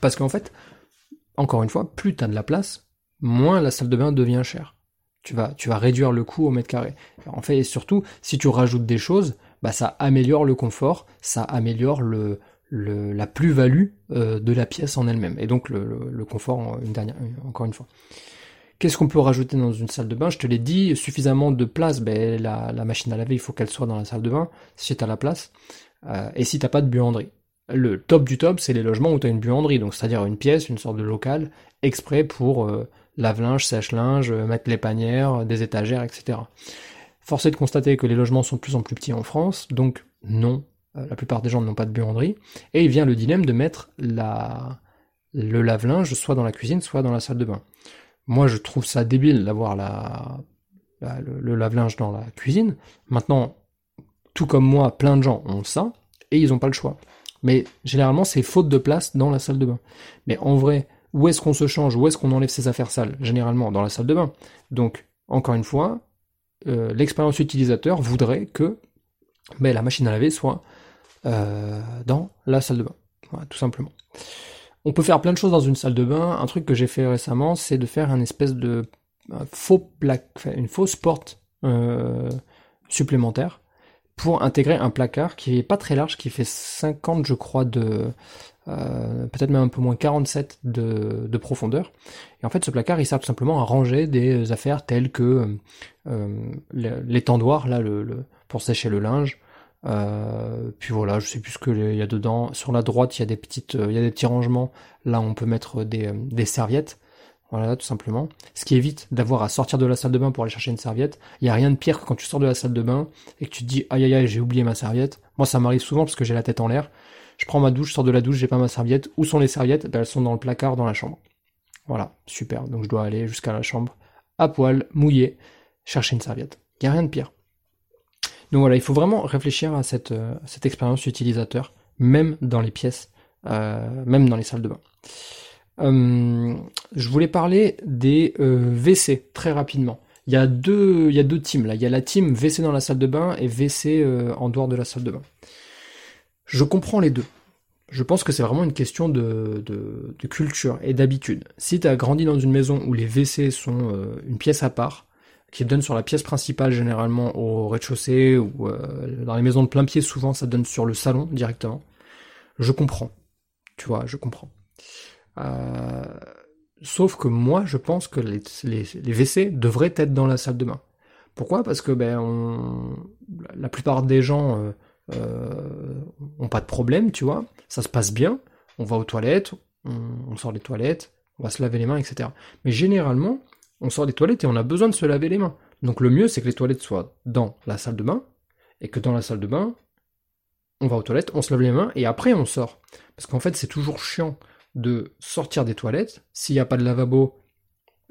Parce qu'en fait, encore une fois, plus tu as de la place, moins la salle de bain devient chère. Tu vas, tu vas réduire le coût au mètre carré. En fait, et surtout, si tu rajoutes des choses, bah ça améliore le confort, ça améliore le, la plus-value euh, de la pièce en elle-même. Et donc le, le confort, une dernière, encore une fois. Qu'est-ce qu'on peut rajouter dans une salle de bain? Je te l'ai dit, suffisamment de place, ben, la, machine à laver, il faut qu'elle soit dans la salle de bain, si tu as la place. Euh, et si t'as pas de buanderie. Le top du top, c'est les logements où tu as une buanderie, donc c'est-à-dire une pièce, une sorte de local, exprès pour euh, lave-linge, sèche-linge, euh, mettre les panières, des étagères, etc. Force est de constater que les logements sont de plus en plus petits en France, donc non, la plupart des gens n'ont pas de buanderie, et il vient le dilemme de mettre la, le lave-linge soit dans la cuisine, soit dans la salle de bain. Moi, je trouve ça débile d'avoir la, le, lave-linge dans la cuisine. Maintenant, tout comme moi, plein de gens ont ça et ils n'ont pas le choix. Mais généralement, c'est faute de place dans la salle de bain. Mais en vrai, où est-ce qu'on se change? Où est-ce qu'on enlève ses affaires sales? Généralement, dans la salle de bain. Donc, encore une fois, euh, l'expérience utilisateur voudrait que mais la machine à laver soit euh, dans la salle de bain. Tout simplement. On peut faire plein de choses dans une salle de bain. Un truc que j'ai fait récemment, c'est de faire un espèce de faux plaque, une fausse porte euh, supplémentaire pour intégrer un placard qui est pas très large, qui fait 50 je crois de euh, peut-être même un peu moins 47 de, profondeur. Et en fait ce placard il sert tout simplement à ranger des affaires telles que euh, l'étendoir là le, pour sécher le linge, Euh, puis voilà, je sais plus ce qu'il y a dedans. Sur la droite, il y a des petites, il y a des petits rangements. Là, on peut mettre des, des serviettes. Voilà, tout simplement. Ce qui évite d'avoir à sortir de la salle de bain pour aller chercher une serviette. Il y a rien de pire que quand tu sors de la salle de bain et que tu te dis aïe aïe aïe j'ai oublié ma serviette. Moi ça m'arrive souvent parce que j'ai la tête en l'air. Je prends ma douche, je sors de la douche, j'ai pas ma serviette. Où sont les serviettes? Ben, Elles sont dans le placard dans la chambre. Voilà, super. Donc je dois aller jusqu'à la chambre à poil, mouillé, chercher une serviette. Il y a rien de pire. Donc voilà, il faut vraiment réfléchir à cette, euh, expérience utilisateur, même dans les pièces, euh, même dans les salles de bain. Euh, je voulais parler des WC très rapidement. Il y a deux, il y a deux teams là. Il y a la team WC dans la salle de bain et WC en dehors de la salle de bain. Je comprends les deux. Je pense que c'est vraiment une question de, culture et d'habitude. Si tu as grandi dans une maison où les WC sont une pièce à part, qui donne sur la pièce principale généralement au rez-de-chaussée ou dans les maisons de plein pied souvent ça donne sur le salon directement. Je comprends. Tu vois, je comprends. Euh, sauf que moi, je pense que les, les, WC devraient être dans la salle de bain. Pourquoi? Parce que ben, la plupart des gens euh, ont pas de problème, tu vois. Ça se passe bien. On va aux toilettes, on, sort des toilettes, on va se laver les mains, etc. Mais généralement, on sort des toilettes et on a besoin de se laver les mains. Donc le mieux, c'est que les toilettes soient dans la salle de bain et que dans la salle de bain, on va aux toilettes, on se lave les mains et après on sort. Parce qu'en fait, c'est toujours chiant de sortir des toilettes s'il n'y a pas de lavabo,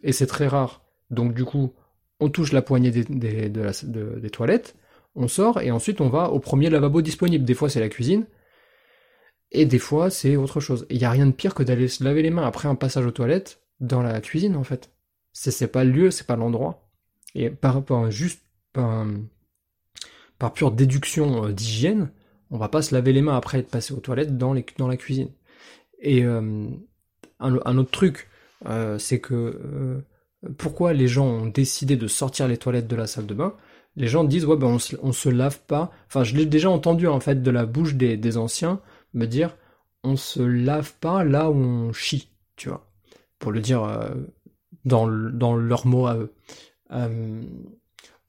et c'est très rare, donc du coup, on touche la poignée des, toilettes, on sort, et ensuite on va au premier lavabo disponible. Des fois c'est la cuisine, et des fois c'est autre chose. Il n'y a rien de pire que d'aller se laver les mains après un passage aux toilettes dans la cuisine en fait. C'est pas le lieu, c'est pas l'endroit. Et par juste par, pure déduction euh, d'hygiène, on va pas se laver les mains après être passé aux toilettes dans, la cuisine. Et euh, un, autre truc, euh, c'est que pourquoi les gens ont décidé de sortir les toilettes de la salle de bain? Les gens disent ouais ben on se, se lave pas. Enfin je l'ai déjà entendu en fait de la bouche des, anciens me dire on se lave pas là où on chie, tu vois, pour le dire dans, dans leurs mots à eux.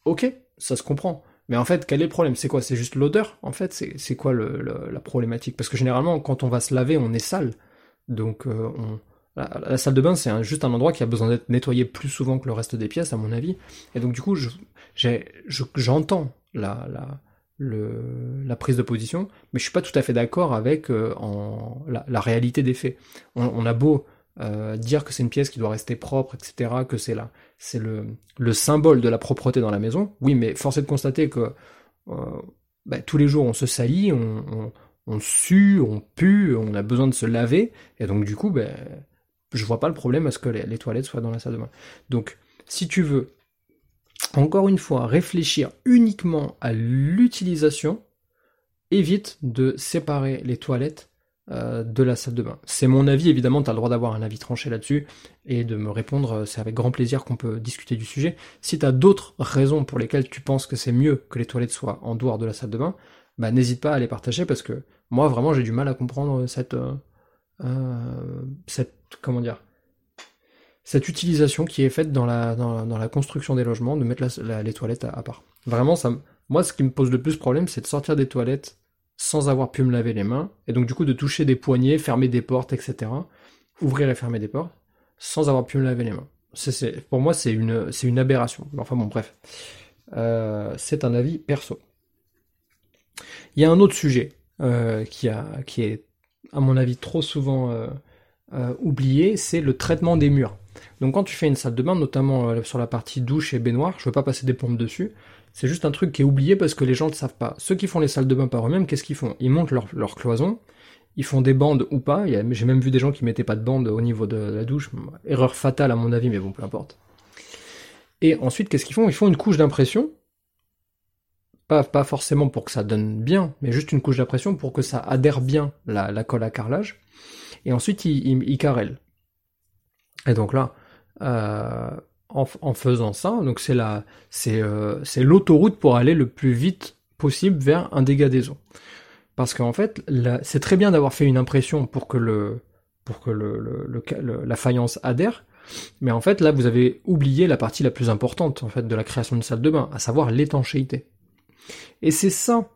ok, ça se comprend. Mais en fait, quel est le problème? C'est quoi? C'est juste l'odeur En fait, c'est quoi la problématique? Parce que généralement, quand on va se laver, on est sale. Donc, euh, on... la, salle de bain, c'est juste un endroit qui a besoin d'être nettoyé plus souvent que le reste des pièces, à mon avis. Et donc, du coup, j'entends la, la, la prise de position, mais je suis pas tout à fait d'accord avec euh, en, la, réalité des faits. On, a beau euh, dire que c'est une pièce qui doit rester propre, etc., que c'est là, c'est le, le symbole de la propreté dans la maison. Oui, mais force est de constater que euh, bah, tous les jours on se salit, on, on, on, sue, on pue, on a besoin de se laver, et donc du coup, ben, je vois pas le problème à ce que les, les toilettes soient dans la salle de bain. Donc, si tu veux, encore une fois, réfléchir uniquement à l'utilisation, évite de séparer les toilettes euh, de la salle de bain. C'est mon avis, évidemment, tu as le droit d'avoir un avis tranché là-dessus et de me répondre, euh, c'est avec grand plaisir qu'on peut discuter du sujet. Si tu as d'autres raisons pour lesquelles tu penses que c'est mieux que les toilettes soient en dehors de la salle de bain, bah n'hésite pas à les partager parce que moi vraiment j'ai du mal à comprendre cette euh, cette comment dire cette utilisation qui est faite dans la dans, la construction des logements de mettre les toilettes à, part. Vraiment ça moi ce qui me pose le plus problème c'est de sortir des toilettes sans avoir pu me laver les mains, et donc du coup de toucher des poignées, fermer des portes, etc. Ouvrir et fermer des portes, sans avoir pu me laver les mains. Pour moi, c'est une, une aberration. Enfin bon, bref. Euh, c'est un avis perso. Il y a un autre sujet euh, qui, a, qui est, à mon avis, trop souvent euh oublié, c'est le traitement des murs. Donc quand tu fais une salle de bain, notamment euh, sur la partie douche et baignoire, je veux pas passer des pompes dessus, c'est juste un truc qui est oublié parce que les gens ne le savent pas. Ceux qui font les salles de bain par eux-mêmes, qu'est-ce qu'ils font? Ils montent leur, leur, cloison, ils font des bandes ou pas. J'ai même vu des gens qui mettaient pas de bandes au niveau de la douche. Erreur fatale à mon avis, mais bon, peu importe. Et ensuite, qu'est-ce qu'ils font? Ils font une couche d'impression. Pas, forcément pour que ça donne bien, mais juste une couche d'impression pour que ça adhère bien la, la colle à carrelage. Et ensuite, ils, ils, ils carrellent. Et donc là, euh, en, faisant ça. Donc c'est la, c'est, euh, c'est l'autoroute pour aller le plus vite possible vers un dégât des eaux. Parce qu'en fait, c'est très bien d'avoir fait une impression pour que la faïence adhère. Mais en fait, là, vous avez oublié la partie la plus importante, en fait, de la création d'une salle de bain, à savoir l'étanchéité. Et c'est ça,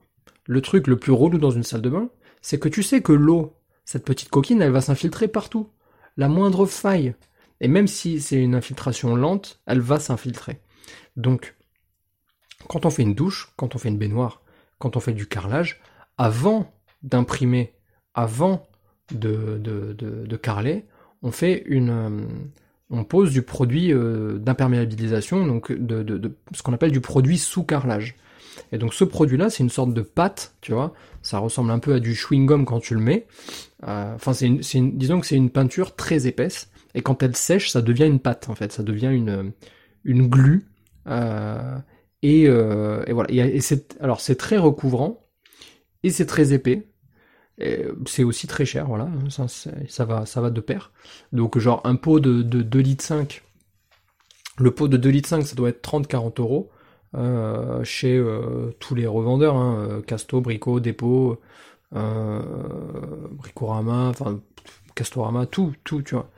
le truc le plus relou dans une salle de bain, c'est que tu sais que l'eau, cette petite coquine, elle va s'infiltrer partout. La moindre faille. Et même si c'est une infiltration lente, elle va s'infiltrer. Donc, quand on fait une douche, quand on fait une baignoire, quand on fait du carrelage, avant d'imprimer, avant de, carreler, on fait une, euh, pose du produit euh, d'imperméabilisation, donc de, ce qu'on appelle du produit sous carrelage. Et donc ce produit-là, c'est une sorte de pâte, tu vois. Ça ressemble un peu à du chewing-gum quand tu le mets. Euh, enfin, disons que c'est une peinture très épaisse. Et quand elle sèche, ça devient une pâte, en fait. Ça devient une, une glu. Euh, et, et, voilà. Et, c'est, alors c'est très recouvrant et c'est très épais. C'est aussi très cher, voilà, ça, ça, va, ça va de pair. Donc genre un pot de, de 2 litres 5, le pot de 2 litres 5 ça doit être 30-40 euros euh, chez euh, tous les revendeurs, hein, euh, Casto, Brico, Dépôt, Bricorama, enfin Castorama, tout, tout, tu vois.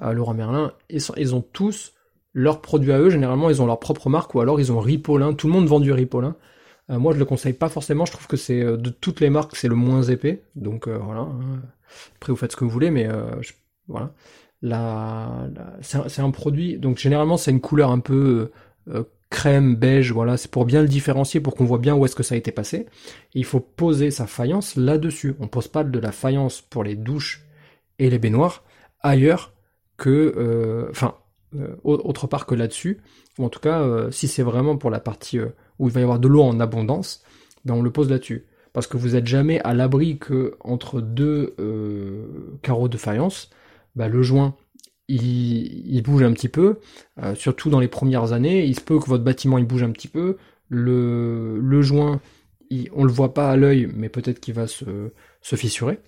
Laurent Merlin, ils, ont tous leurs produits à eux, généralement ils ont leur propre marque ou alors ils ont Ripolin, tout le monde vend du Ripolin. Euh, moi, je le conseille pas forcément. Je trouve que c'est euh, de toutes les marques, c'est le moins épais. Donc euh, voilà. Hein. Après, vous faites ce que vous voulez, mais voilà. C'est un, produit. Donc généralement, c'est une couleur un peu crème, beige. Voilà, c'est pour bien le différencier, pour qu'on voit bien où est-ce que ça a été passé. il faut poser sa faïence là-dessus. On pose pas de la faïence pour les douches et les baignoires ailleurs que, enfin, autre part que là-dessus. Ou en tout cas, si c'est vraiment pour la partie où il va y avoir de l'eau en abondance, ben on le pose là-dessus. Parce que vous n'êtes jamais à l'abri que entre deux euh, carreaux de faïence, ben le joint il, bouge un petit peu, euh, surtout dans les premières années. Il se peut que votre bâtiment il bouge un petit peu. Le, le joint, il, on le voit pas à l'œil, mais peut-être qu'il va se fissurer.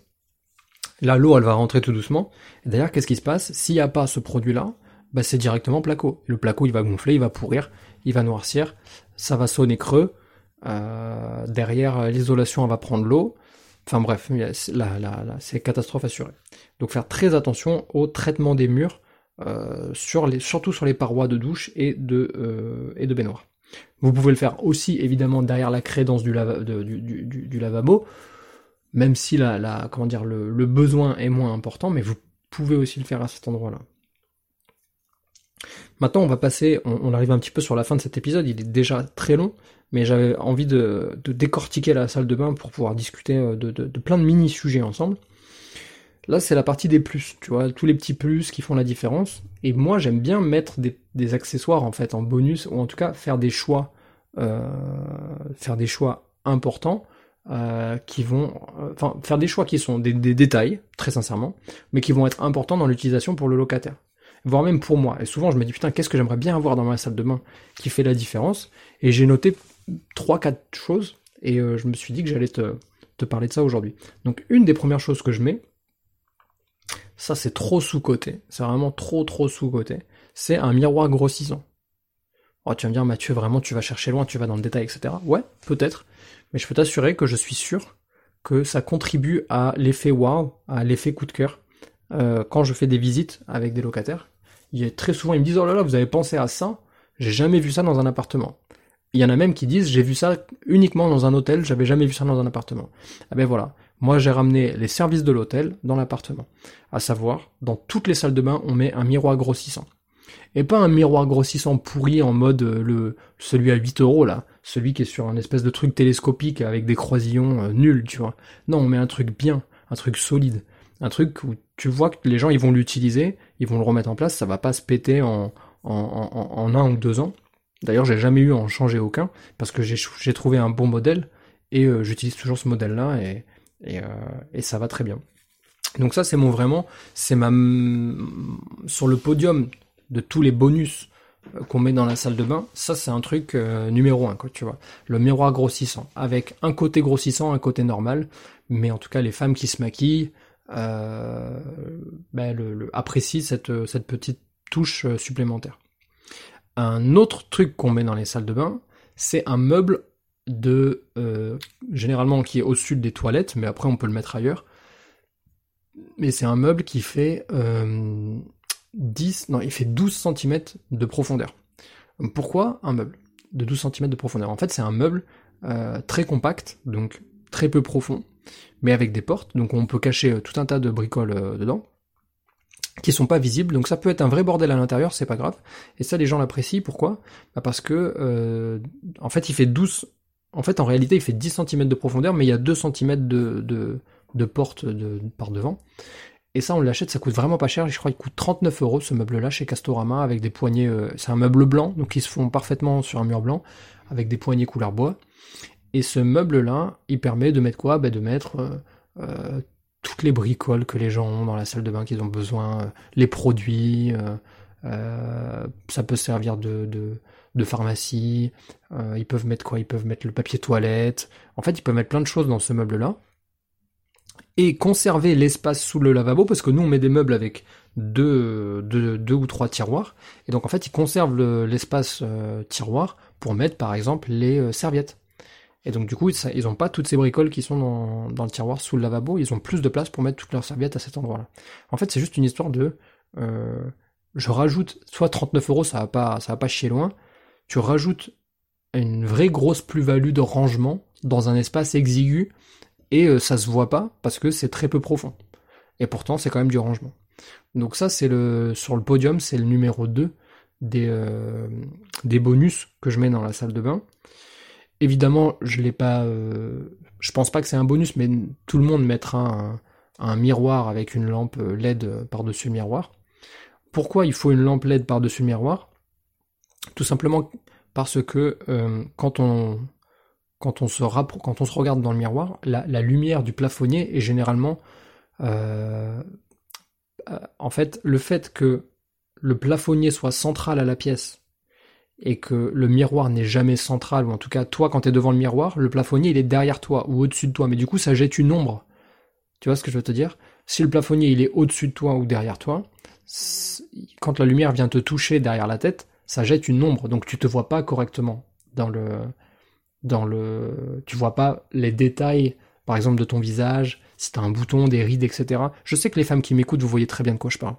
Là, l'eau, elle va rentrer tout doucement. D'ailleurs, qu'est-ce qui se passe? S'il n'y a pas ce produit-là, ben c'est directement placo. Le placo, il va gonfler, il va pourrir, il va noircir, ça va sonner creux. Euh, derrière, l'isolation, va prendre l'eau. Enfin bref, là, c'est catastrophe assurée. Donc faire très attention au traitement des murs, euh, surtout sur les parois de douche et de, euh, baignoire. Vous pouvez le faire aussi évidemment derrière la crédence du, lavabo, même si la, la comment dire, le, besoin est moins important, mais vous pouvez aussi le faire à cet endroit-là. Maintenant, on va passer, on, arrive un petit peu sur la fin de cet épisode, il est déjà très long, mais j'avais envie de, décortiquer la salle de bain pour pouvoir discuter euh, de, plein de mini-sujets ensemble. Là, c'est la partie des plus, tu vois, tous les petits plus qui font la différence. Et moi, j'aime bien mettre des, accessoires, en fait, en bonus, ou en tout cas faire des choix, euh, faire des choix importants, euh, qui vont, enfin, faire des choix qui sont des détails, très sincèrement, mais qui vont être importants dans l'utilisation pour le locataire voire même pour moi. Et souvent, je me dis, putain, qu'est-ce que j'aimerais bien avoir dans ma salle de bain qui fait la différence? Et j'ai noté trois, quatre choses, et euh, je me suis dit que j'allais te, te parler de ça aujourd'hui. Donc, une des premières choses que je mets, ça c'est trop sous-côté, c'est vraiment trop trop sous-côté, c'est un miroir grossissant. Oh, tu vas me dire, Mathieu, vraiment, tu vas chercher loin, tu vas dans le détail, etc. Ouais, peut-être, mais je peux t'assurer que je suis sûr que ça contribue à l'effet wow, à l'effet coup de cœur, euh, quand je fais des visites avec des locataires il y a très souvent, ils me disent, oh là là, vous avez pensé à ça J'ai jamais vu ça dans un appartement. Il y en a même qui disent, j'ai vu ça uniquement dans un hôtel, j'avais jamais vu ça dans un appartement. Ah ben voilà. Moi, j'ai ramené les services de l'hôtel dans l'appartement. À savoir, dans toutes les salles de bain, on met un miroir grossissant. Et pas un miroir grossissant pourri en mode euh, le celui à 8 euros là, celui qui est sur un espèce de truc télescopique avec des croisillons euh, nuls, tu vois. Non, on met un truc bien, un truc solide, un truc où tu vois que les gens ils vont l'utiliser, ils vont le remettre en place, ça va pas se péter en, en, un ou deux ans. D'ailleurs, j'ai jamais eu à en changer aucun parce que j'ai trouvé un bon modèle et euh, j'utilise toujours ce modèle-là et, euh, et, ça va très bien. Donc ça, c'est mon vraiment, c'est ma sur le podium de tous les bonus euh, qu'on met dans la salle de bain, ça c'est un truc numéro un, quoi, tu vois. Le miroir grossissant, avec un côté grossissant, un côté normal, mais en tout cas les femmes qui se maquillent, euh, ben, le, apprécie cette, petite touche euh, supplémentaire. Un autre truc qu'on met dans les salles de bain, c'est un meuble de euh, généralement qui est au sud des toilettes, mais après on peut le mettre ailleurs. Mais c'est un meuble qui fait 10, non, il fait 12 cm de profondeur. Pourquoi un meuble de 12 cm de profondeur? En fait, c'est un meuble très compact, donc très peu profond, mais avec des portes, donc on peut cacher tout un tas de bricoles dedans qui sont pas visibles. Donc ça peut être un vrai bordel à l'intérieur, c'est pas grave. Et ça, les gens l'apprécient. Pourquoi? Bah Parce que euh, en fait, il fait 12. En fait, en réalité, il fait 10 cm de profondeur, mais il y a 2 cm de, de, porte par devant. Et ça, on l'achète, ça coûte vraiment pas cher. Je crois qu'il coûte 39 euros ce meuble-là chez Castorama avec des poignées. Euh, c'est un meuble blanc, donc ils se font parfaitement sur un mur blanc avec des poignées couleur bois. Et ce meuble-là, il permet de mettre quoi? Bah, De mettre euh, euh toutes les bricoles que les gens ont dans la salle de bain qu'ils ont besoin, les produits, ça peut servir de, de, pharmacie, ils peuvent mettre quoi? Ils peuvent mettre le papier toilette, en fait ils peuvent mettre plein de choses dans ce meuble-là. Et conserver l'espace sous le lavabo, parce que nous on met des meubles avec deux, deux, ou trois tiroirs, et donc en fait ils conservent l'espace tiroir pour mettre par exemple les serviettes. Et donc du coup, ils n'ont pas toutes ces bricoles qui sont dans, dans, le tiroir sous le lavabo, ils ont plus de place pour mettre toutes leurs serviettes à cet endroit-là. En fait, c'est juste une histoire de... Euh, je rajoute, soit 39 euros, ça va pas, ça va pas chier loin, tu rajoutes une vraie grosse plus-value de rangement dans un espace exigu, et euh, ça se voit pas, parce que c'est très peu profond. Et pourtant, c'est quand même du rangement. Donc ça, c'est le sur le podium, c'est le numéro 2 des, euh, des bonus que je mets dans la salle de bain. Évidemment, je l'ai pas. Euh, je pense pas que c'est un bonus, mais tout le monde mettra un, miroir avec une lampe LED par-dessus le miroir. Pourquoi il faut une lampe LED par-dessus le miroir? Tout simplement parce que quand on quand on se regarde dans le miroir, la, lumière du plafonnier est généralement euh, en fait le fait que le plafonnier soit central à la pièce et que le miroir n'est jamais central, ou en tout cas, toi, quand tu es devant le miroir, le plafonnier, il est derrière toi ou au-dessus de toi, mais du coup, ça jette une ombre. Tu vois ce que je veux te dire? Si le plafonnier, il est au-dessus de toi ou derrière toi, quand la lumière vient te toucher derrière la tête, ça jette une ombre, donc tu te vois pas correctement dans le... Dans le, tu vois pas les détails, par exemple, de ton visage, si t'as un bouton, des rides, etc. Je sais que les femmes qui m'écoutent, vous voyez très bien de quoi je parle.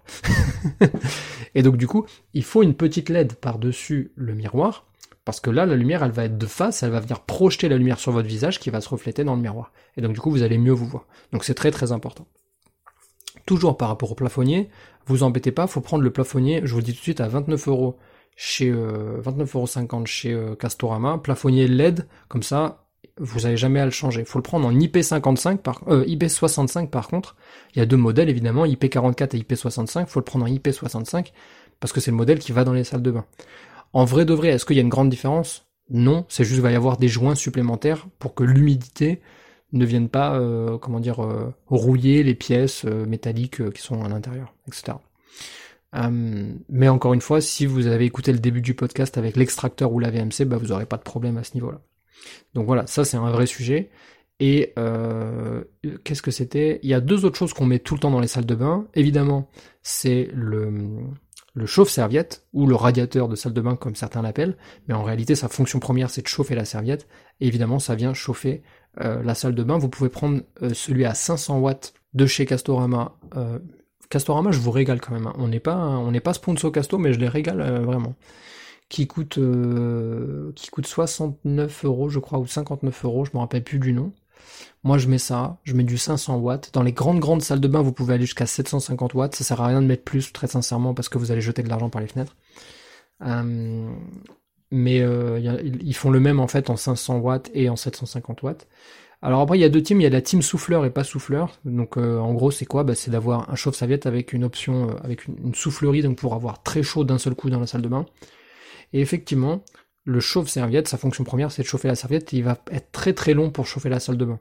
et donc du coup, il faut une petite LED par-dessus le miroir, parce que là, la lumière, elle va être de face, elle va venir projeter la lumière sur votre visage qui va se refléter dans le miroir. Et donc du coup, vous allez mieux vous voir. Donc c'est très très important. Toujours par rapport au plafonnier, vous embêtez pas, faut prendre le plafonnier, je vous dis tout de suite, à 29 euros chez euh, 29,50€ chez euh, Castorama, plafonnier LED, comme ça, vous n'avez jamais à le changer. Il faut le prendre en IP55 par euh, IP65 par contre. Il y a deux modèles évidemment, IP44 et IP65. Il faut le prendre en IP65 parce que c'est le modèle qui va dans les salles de bain. En vrai de vrai, est-ce qu'il y a une grande différence? Non, c'est juste qu'il va y avoir des joints supplémentaires pour que l'humidité ne vienne pas, euh, comment dire, euh, rouiller les pièces métalliques qui sont à l'intérieur, etc. mais encore une fois, si vous avez écouté le début du podcast avec l'extracteur ou la VMC, bah vous n'aurez pas de problème à ce niveau-là. Donc voilà, ça c'est un vrai sujet. Et euh, qu'est-ce que c'était? Il y a deux autres choses qu'on met tout le temps dans les salles de bain. Évidemment, c'est le, le chauffe-serviette ou le radiateur de salle de bain comme certains l'appellent. Mais en réalité, sa fonction première, c'est de chauffer la serviette. Et évidemment, ça vient chauffer euh, la salle de bain. Vous pouvez prendre euh, celui à 500 watts de chez Castorama. Castorama, je vous régale quand même. Hein. On n'est pas, on n'est pas sponsor Casto, mais je les régale vraiment. Qui coûte euh, qui coûte 69 euros je crois ou 59 euros je me rappelle plus du nom. Moi je mets ça je mets du 500 watts. Dans les grandes grandes salles de bain vous pouvez aller jusqu'à 750 watts. Ça sert à rien de mettre plus très sincèrement parce que vous allez jeter de l'argent par les fenêtres. Euh, mais euh, ils font le même en fait en 500 watts et en 750 watts alors après il y a deux teams, il y a la team souffleur et pas souffleur. Donc en gros c'est quoi? Bah, C'est d'avoir un chauffe-serviette avec une option, avec une, soufflerie, donc pour avoir très chaud d'un seul coup dans la salle de bain. Et effectivement, le chauffe-serviette, sa fonction première, c'est de chauffer la serviette, et il va être très très long pour chauffer la salle de bain.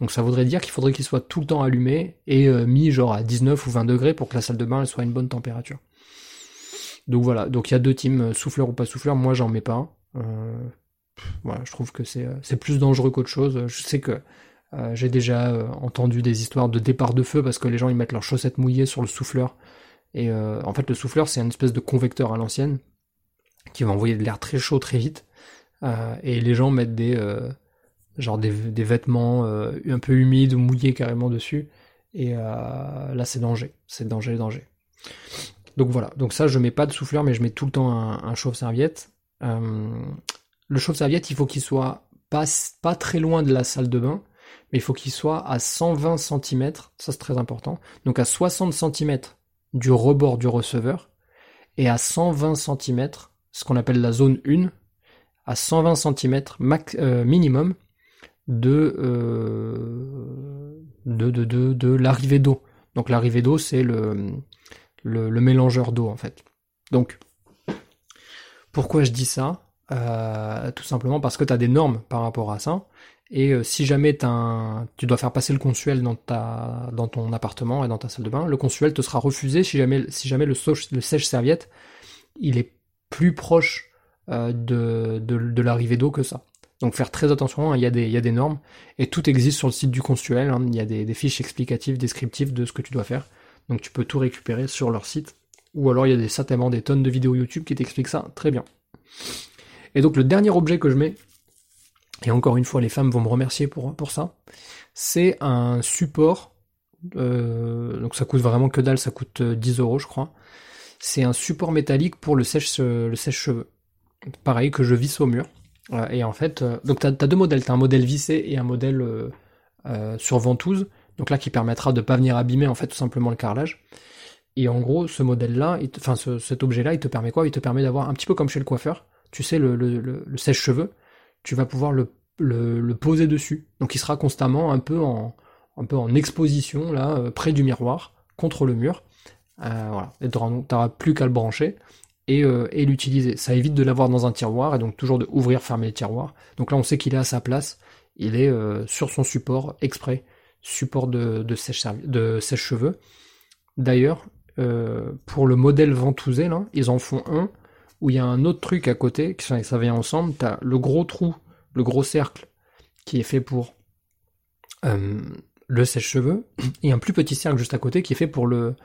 Donc ça voudrait dire qu'il faudrait qu'il soit tout le temps allumé et euh, mis genre à 19 ou 20 degrés pour que la salle de bain soit à une bonne température. Donc voilà, donc il y a deux teams, euh, souffleur ou pas souffleur, moi j'en mets pas. Euh, voilà, je trouve que c'est, c'est plus dangereux qu'autre chose. Je sais que j'ai déjà entendu des histoires de départ de feu parce que les gens ils mettent leurs chaussettes mouillées sur le souffleur. Et en fait le souffleur c'est une espèce de convecteur à l'ancienne qui va envoyer de l'air très chaud très vite. Euh, et les gens mettent des euh, genre des, vêtements euh, un peu humides ou mouillés carrément dessus. Et là c'est danger, c'est danger, danger. Donc voilà, donc ça je mets pas de souffleur mais je mets tout le temps un, chauffe-serviette. Le chauffe-serviette il faut qu'il soit pas, très loin de la salle de bain. mais il faut qu'il soit à 120 cm, ça c'est très important, donc à 60 cm du rebord du receveur, et à 120 cm, ce qu'on appelle la zone 1, à 120 cm max, euh, minimum de, euh, de, l'arrivée d'eau. Donc l'arrivée d'eau, c'est le, le, le, mélangeur d'eau en fait. Donc, pourquoi je dis ça? Euh, Tout simplement parce que tu as des normes par rapport à ça. Et euh, si jamais un, tu dois faire passer le consuel dans, ta, dans ton appartement et dans ta salle de bain, le consuel te sera refusé si jamais, si jamais le, sèche-serviette il est plus proche euh, de, de, l'arrivée d'eau que ça. Donc faire très attention, hein, il, y a des, y a des normes, et tout existe sur le site du consuel, hein, il y a des, des, fiches explicatives, descriptives de ce que tu dois faire. Donc tu peux tout récupérer sur leur site, ou alors il y a des, certainement des tonnes de vidéos YouTube qui t'expliquent ça très bien. Et donc le dernier objet que je mets, et encore une fois les femmes vont me remercier pour, ça, c'est un support, euh, donc ça coûte vraiment que dalle, ça coûte 10 euh, euros je crois, c'est un support métallique pour le le sèche-cheveux. Pareil que je visse au mur. Et en fait, euh, donc tu as, deux modèles, tu as un modèle vissé et un modèle euh, euh, sur ventouse, donc là qui permettra de pas venir abîmer en fait tout simplement le carrelage. Et en gros, ce modèle-là, enfin cet objet-là, il te permet quoi? Il te permet d'avoir un petit peu comme chez le coiffeur, tu sais, le, sèche-cheveux, tu vas pouvoir le, poser dessus. Donc il sera constamment un peu en, exposition, là, près du miroir, contre le mur. voilà. Et tu n'auras plus qu'à le brancher. Euh, et, l'utiliser. Ça évite de l'avoir dans un tiroir et donc toujours de ouvrir, fermer le tiroir. Donc là, on sait qu'il est à sa place. Il est euh, sur son support exprès, support de, sèche-cheveux. D'ailleurs, euh, pour le modèle ventousé, là, ils en font un où il y a un autre truc à côté, qui ça vient ensemble. Tu as le gros trou, le gros cercle qui est fait pour le sèche-cheveux et un plus petit cercle juste à côté qui est fait pour le,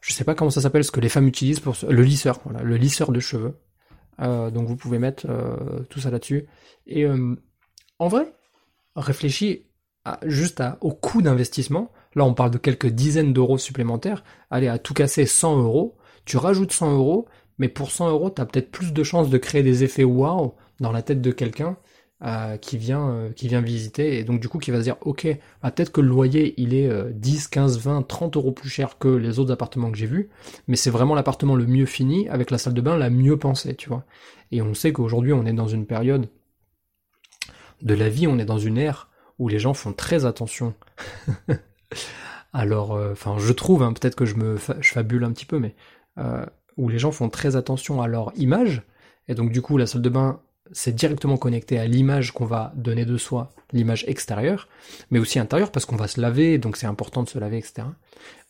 je sais pas comment ça s'appelle, ce que les femmes utilisent pour le lisseur, le lisseur de cheveux. Euh, donc vous pouvez mettre euh, tout ça là-dessus. Et euh, en vrai, réfléchis juste au coût d'investissement. Là, on parle de quelques dizaines d'euros supplémentaires. Allez, à tout casser 100 euros. Tu rajoutes 100 euros, mais pour 100 euros, tu as peut-être plus de chances de créer des effets wow dans la tête de quelqu'un euh, qui vient euh, qui vient visiter et donc du coup qui va se dire ok bah, peut-être que le loyer il est 10, 15, 20, 30 euros plus cher que les autres appartements que j'ai vus mais c'est vraiment l'appartement le mieux fini avec la salle de bain la mieux pensée tu vois. Et on sait qu'aujourd'hui on est dans une période de la vie on est dans une ère où les gens font très attention. Alors euh, enfin je trouve hein, peut-être que je me je fabule un petit peu mais où les gens font très attention à leur image et donc du coup la salle de bain c'est directement connecté à l'image qu'on va donner de soi, l'image extérieure, mais aussi intérieure parce qu'on va se laver, donc c'est important de se laver, etc.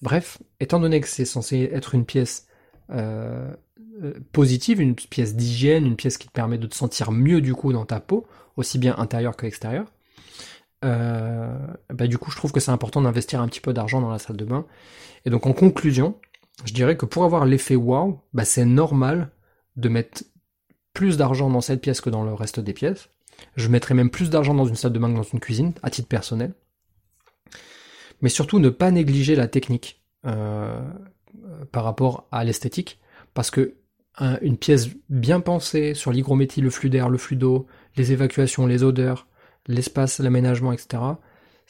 Bref, étant donné que c'est censé être une pièce euh, euh, positive, une pièce d'hygiène, une pièce qui te permet de te sentir mieux du coup dans ta peau, aussi bien intérieure que extérieure, euh, bah du coup je trouve que c'est important d'investir un petit peu d'argent dans la salle de bain. Et donc en conclusion, je dirais que pour avoir l'effet wow, bah c'est normal de mettre plus d'argent dans cette pièce que dans le reste des pièces. Je mettrai même plus d'argent dans une salle de bain que dans une cuisine, à titre personnel. Mais surtout ne pas négliger la technique euh, par rapport à l'esthétique, parce que une pièce bien pensée sur l'hygrométrie, le flux d'air, le flux d'eau, les évacuations, les odeurs, l'espace, l'aménagement, etc.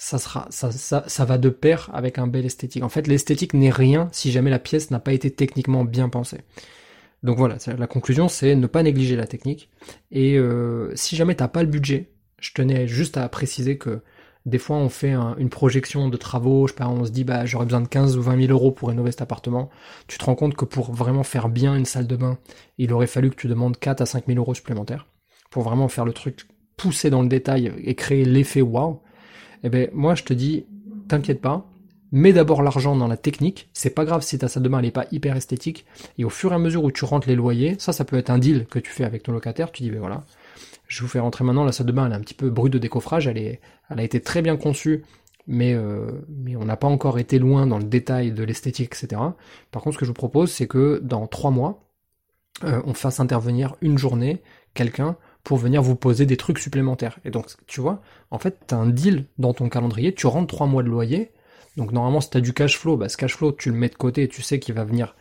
Ça, sera, ça, ça, ça va de pair avec un bel esthétique. En fait, l'esthétique n'est rien si jamais la pièce n'a pas été techniquement bien pensée. Donc voilà, la conclusion c'est ne pas négliger la technique. Et euh, si jamais t'as pas le budget, je tenais juste à préciser que des fois on fait une projection de travaux, je sais pas, on se dit bah j'aurais besoin de 15 ou 20 000 euros pour rénover cet appartement. Tu te rends compte que pour vraiment faire bien une salle de bain, il aurait fallu que tu demandes 4 à 5 000 euros supplémentaires pour vraiment faire le truc pousser dans le détail et créer l'effet wow. Eh ben moi je te dis, t'inquiète pas, mets d'abord l'argent dans la technique, c'est pas grave si ta salle de bain elle est pas hyper esthétique, et au fur et à mesure où tu rentres les loyers, ça ça peut être un deal que tu fais avec ton locataire, tu dis ben voilà, je vous fais rentrer maintenant la salle de bain, elle est un petit peu brute de décoffrage, elle, est, elle a été très bien conçue, mais, euh, mais on n'a pas encore été loin dans le détail de l'esthétique, etc. Par contre ce que je vous propose c'est que dans trois mois, euh, on fasse intervenir une journée quelqu'un pour venir vous poser des trucs supplémentaires. Et donc, tu vois, en fait, tu as un deal dans ton calendrier, tu rentres trois mois de loyer, donc normalement, si tu as du cash flow, bah, ce cash flow, tu le mets de côté et tu sais qu'il va venir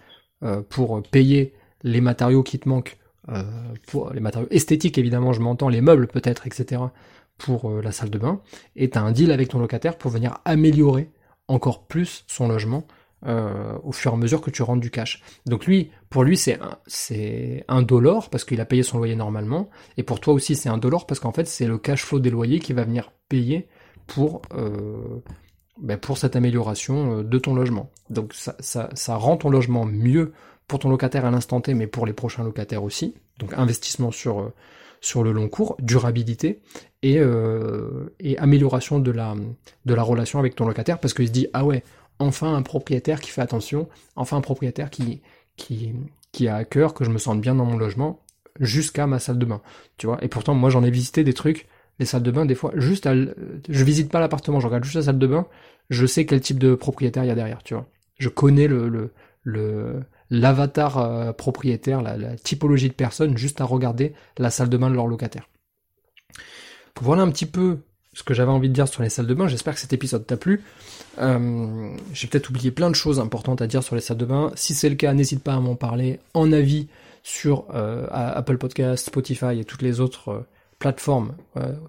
euh, pour payer les matériaux qui te manquent, euh, pour les matériaux esthétiques évidemment, je m'entends, les meubles peut-être, etc., pour la salle de bain, et tu as un deal avec ton locataire pour venir améliorer encore plus son logement euh, au fur et à mesure que tu rentres du cash. Donc lui, pour lui, c'est un, c'est un dollar parce qu'il a payé son loyer normalement, et pour toi aussi, c'est un dollar parce qu'en fait, c'est le cash flow des loyers qui va venir payer pour euh, ben pour cette amélioration euh, de ton logement. Donc ça, ça, ça rend ton logement mieux pour ton locataire à l'instant T, mais pour les prochains locataires aussi. Donc investissement sur euh, sur le long cours, durabilité et, euh, et amélioration de la de la relation avec ton locataire parce qu'il se dit ah ouais enfin un propriétaire qui fait attention, enfin un propriétaire qui, qui, qui a à cœur que je me sente bien dans mon logement jusqu'à ma salle de bain. Tu vois, et pourtant, moi, j'en ai visité des trucs, les salles de bain, des fois, juste à, je visite pas l'appartement, je regarde juste la salle de bain, je sais quel type de propriétaire il y a derrière, tu vois. Je connais le, le, le l'avatar euh, propriétaire, la, la, typologie de personne, juste à regarder la salle de bain de leur locataire. Voilà un petit peu ce que j'avais envie de dire sur les salles de bain. J'espère que cet épisode t'a plu. Euh, j'ai peut-être oublié plein de choses importantes à dire sur les salles de bain. Si c'est le cas, n'hésite pas à m'en parler en avis sur euh, Apple Podcast, Spotify et toutes les autres euh, plateformes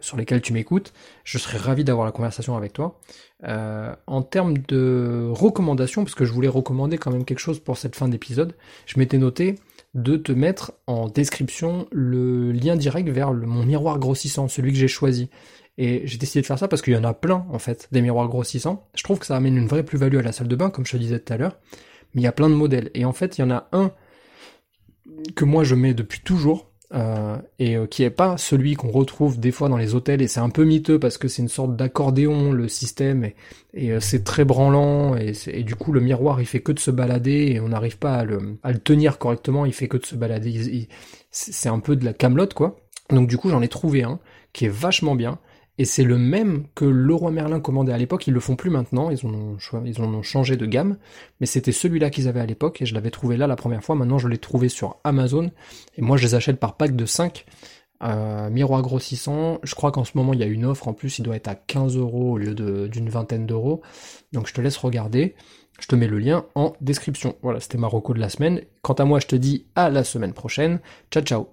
sur lesquelles tu m'écoutes. Je serais ravi d'avoir la conversation avec toi. en termes de recommandations, parce que je voulais recommander quand même quelque chose pour cette fin d'épisode, je m'étais noté de te mettre en description le lien direct vers mon miroir grossissant, celui que j'ai choisi. Et j'ai décidé de faire ça parce qu'il y en a plein, en fait, des miroirs grossissants. Je trouve que ça amène une vraie plus-value à la salle de bain, comme je te disais tout à l'heure. Mais il y a plein de modèles. Et en fait, il y en a un que moi je mets depuis toujours, euh, et euh, qui est pas celui qu'on retrouve des fois dans les hôtels, et c'est un peu miteux parce que c'est une sorte d'accordéon, le système, et, euh, c'est très branlant, et, et, du coup le miroir il fait que de se balader, et on n'arrive pas à le, à le, tenir correctement, il fait que de se balader. C'est un peu de la camelote, quoi. Donc du coup j'en ai trouvé un qui est vachement bien, et c'est le même que Leroy Merlin commandait à l'époque, ils le font plus maintenant, ils ont, ils ont changé de gamme, mais c'était celui-là qu'ils avaient à l'époque, et je l'avais trouvé là la première fois, maintenant je l'ai trouvé sur Amazon, et moi je les achète par pack de 5, euh, miroir grossissant, je crois qu'en ce moment il y a une offre, en plus il doit être à 15 euros au lieu d'une vingtaine d'euros, donc je te laisse regarder, je te mets le lien en description. Voilà, c'était ma reco de la semaine. Quant à moi, je te dis à la semaine prochaine. Ciao ciao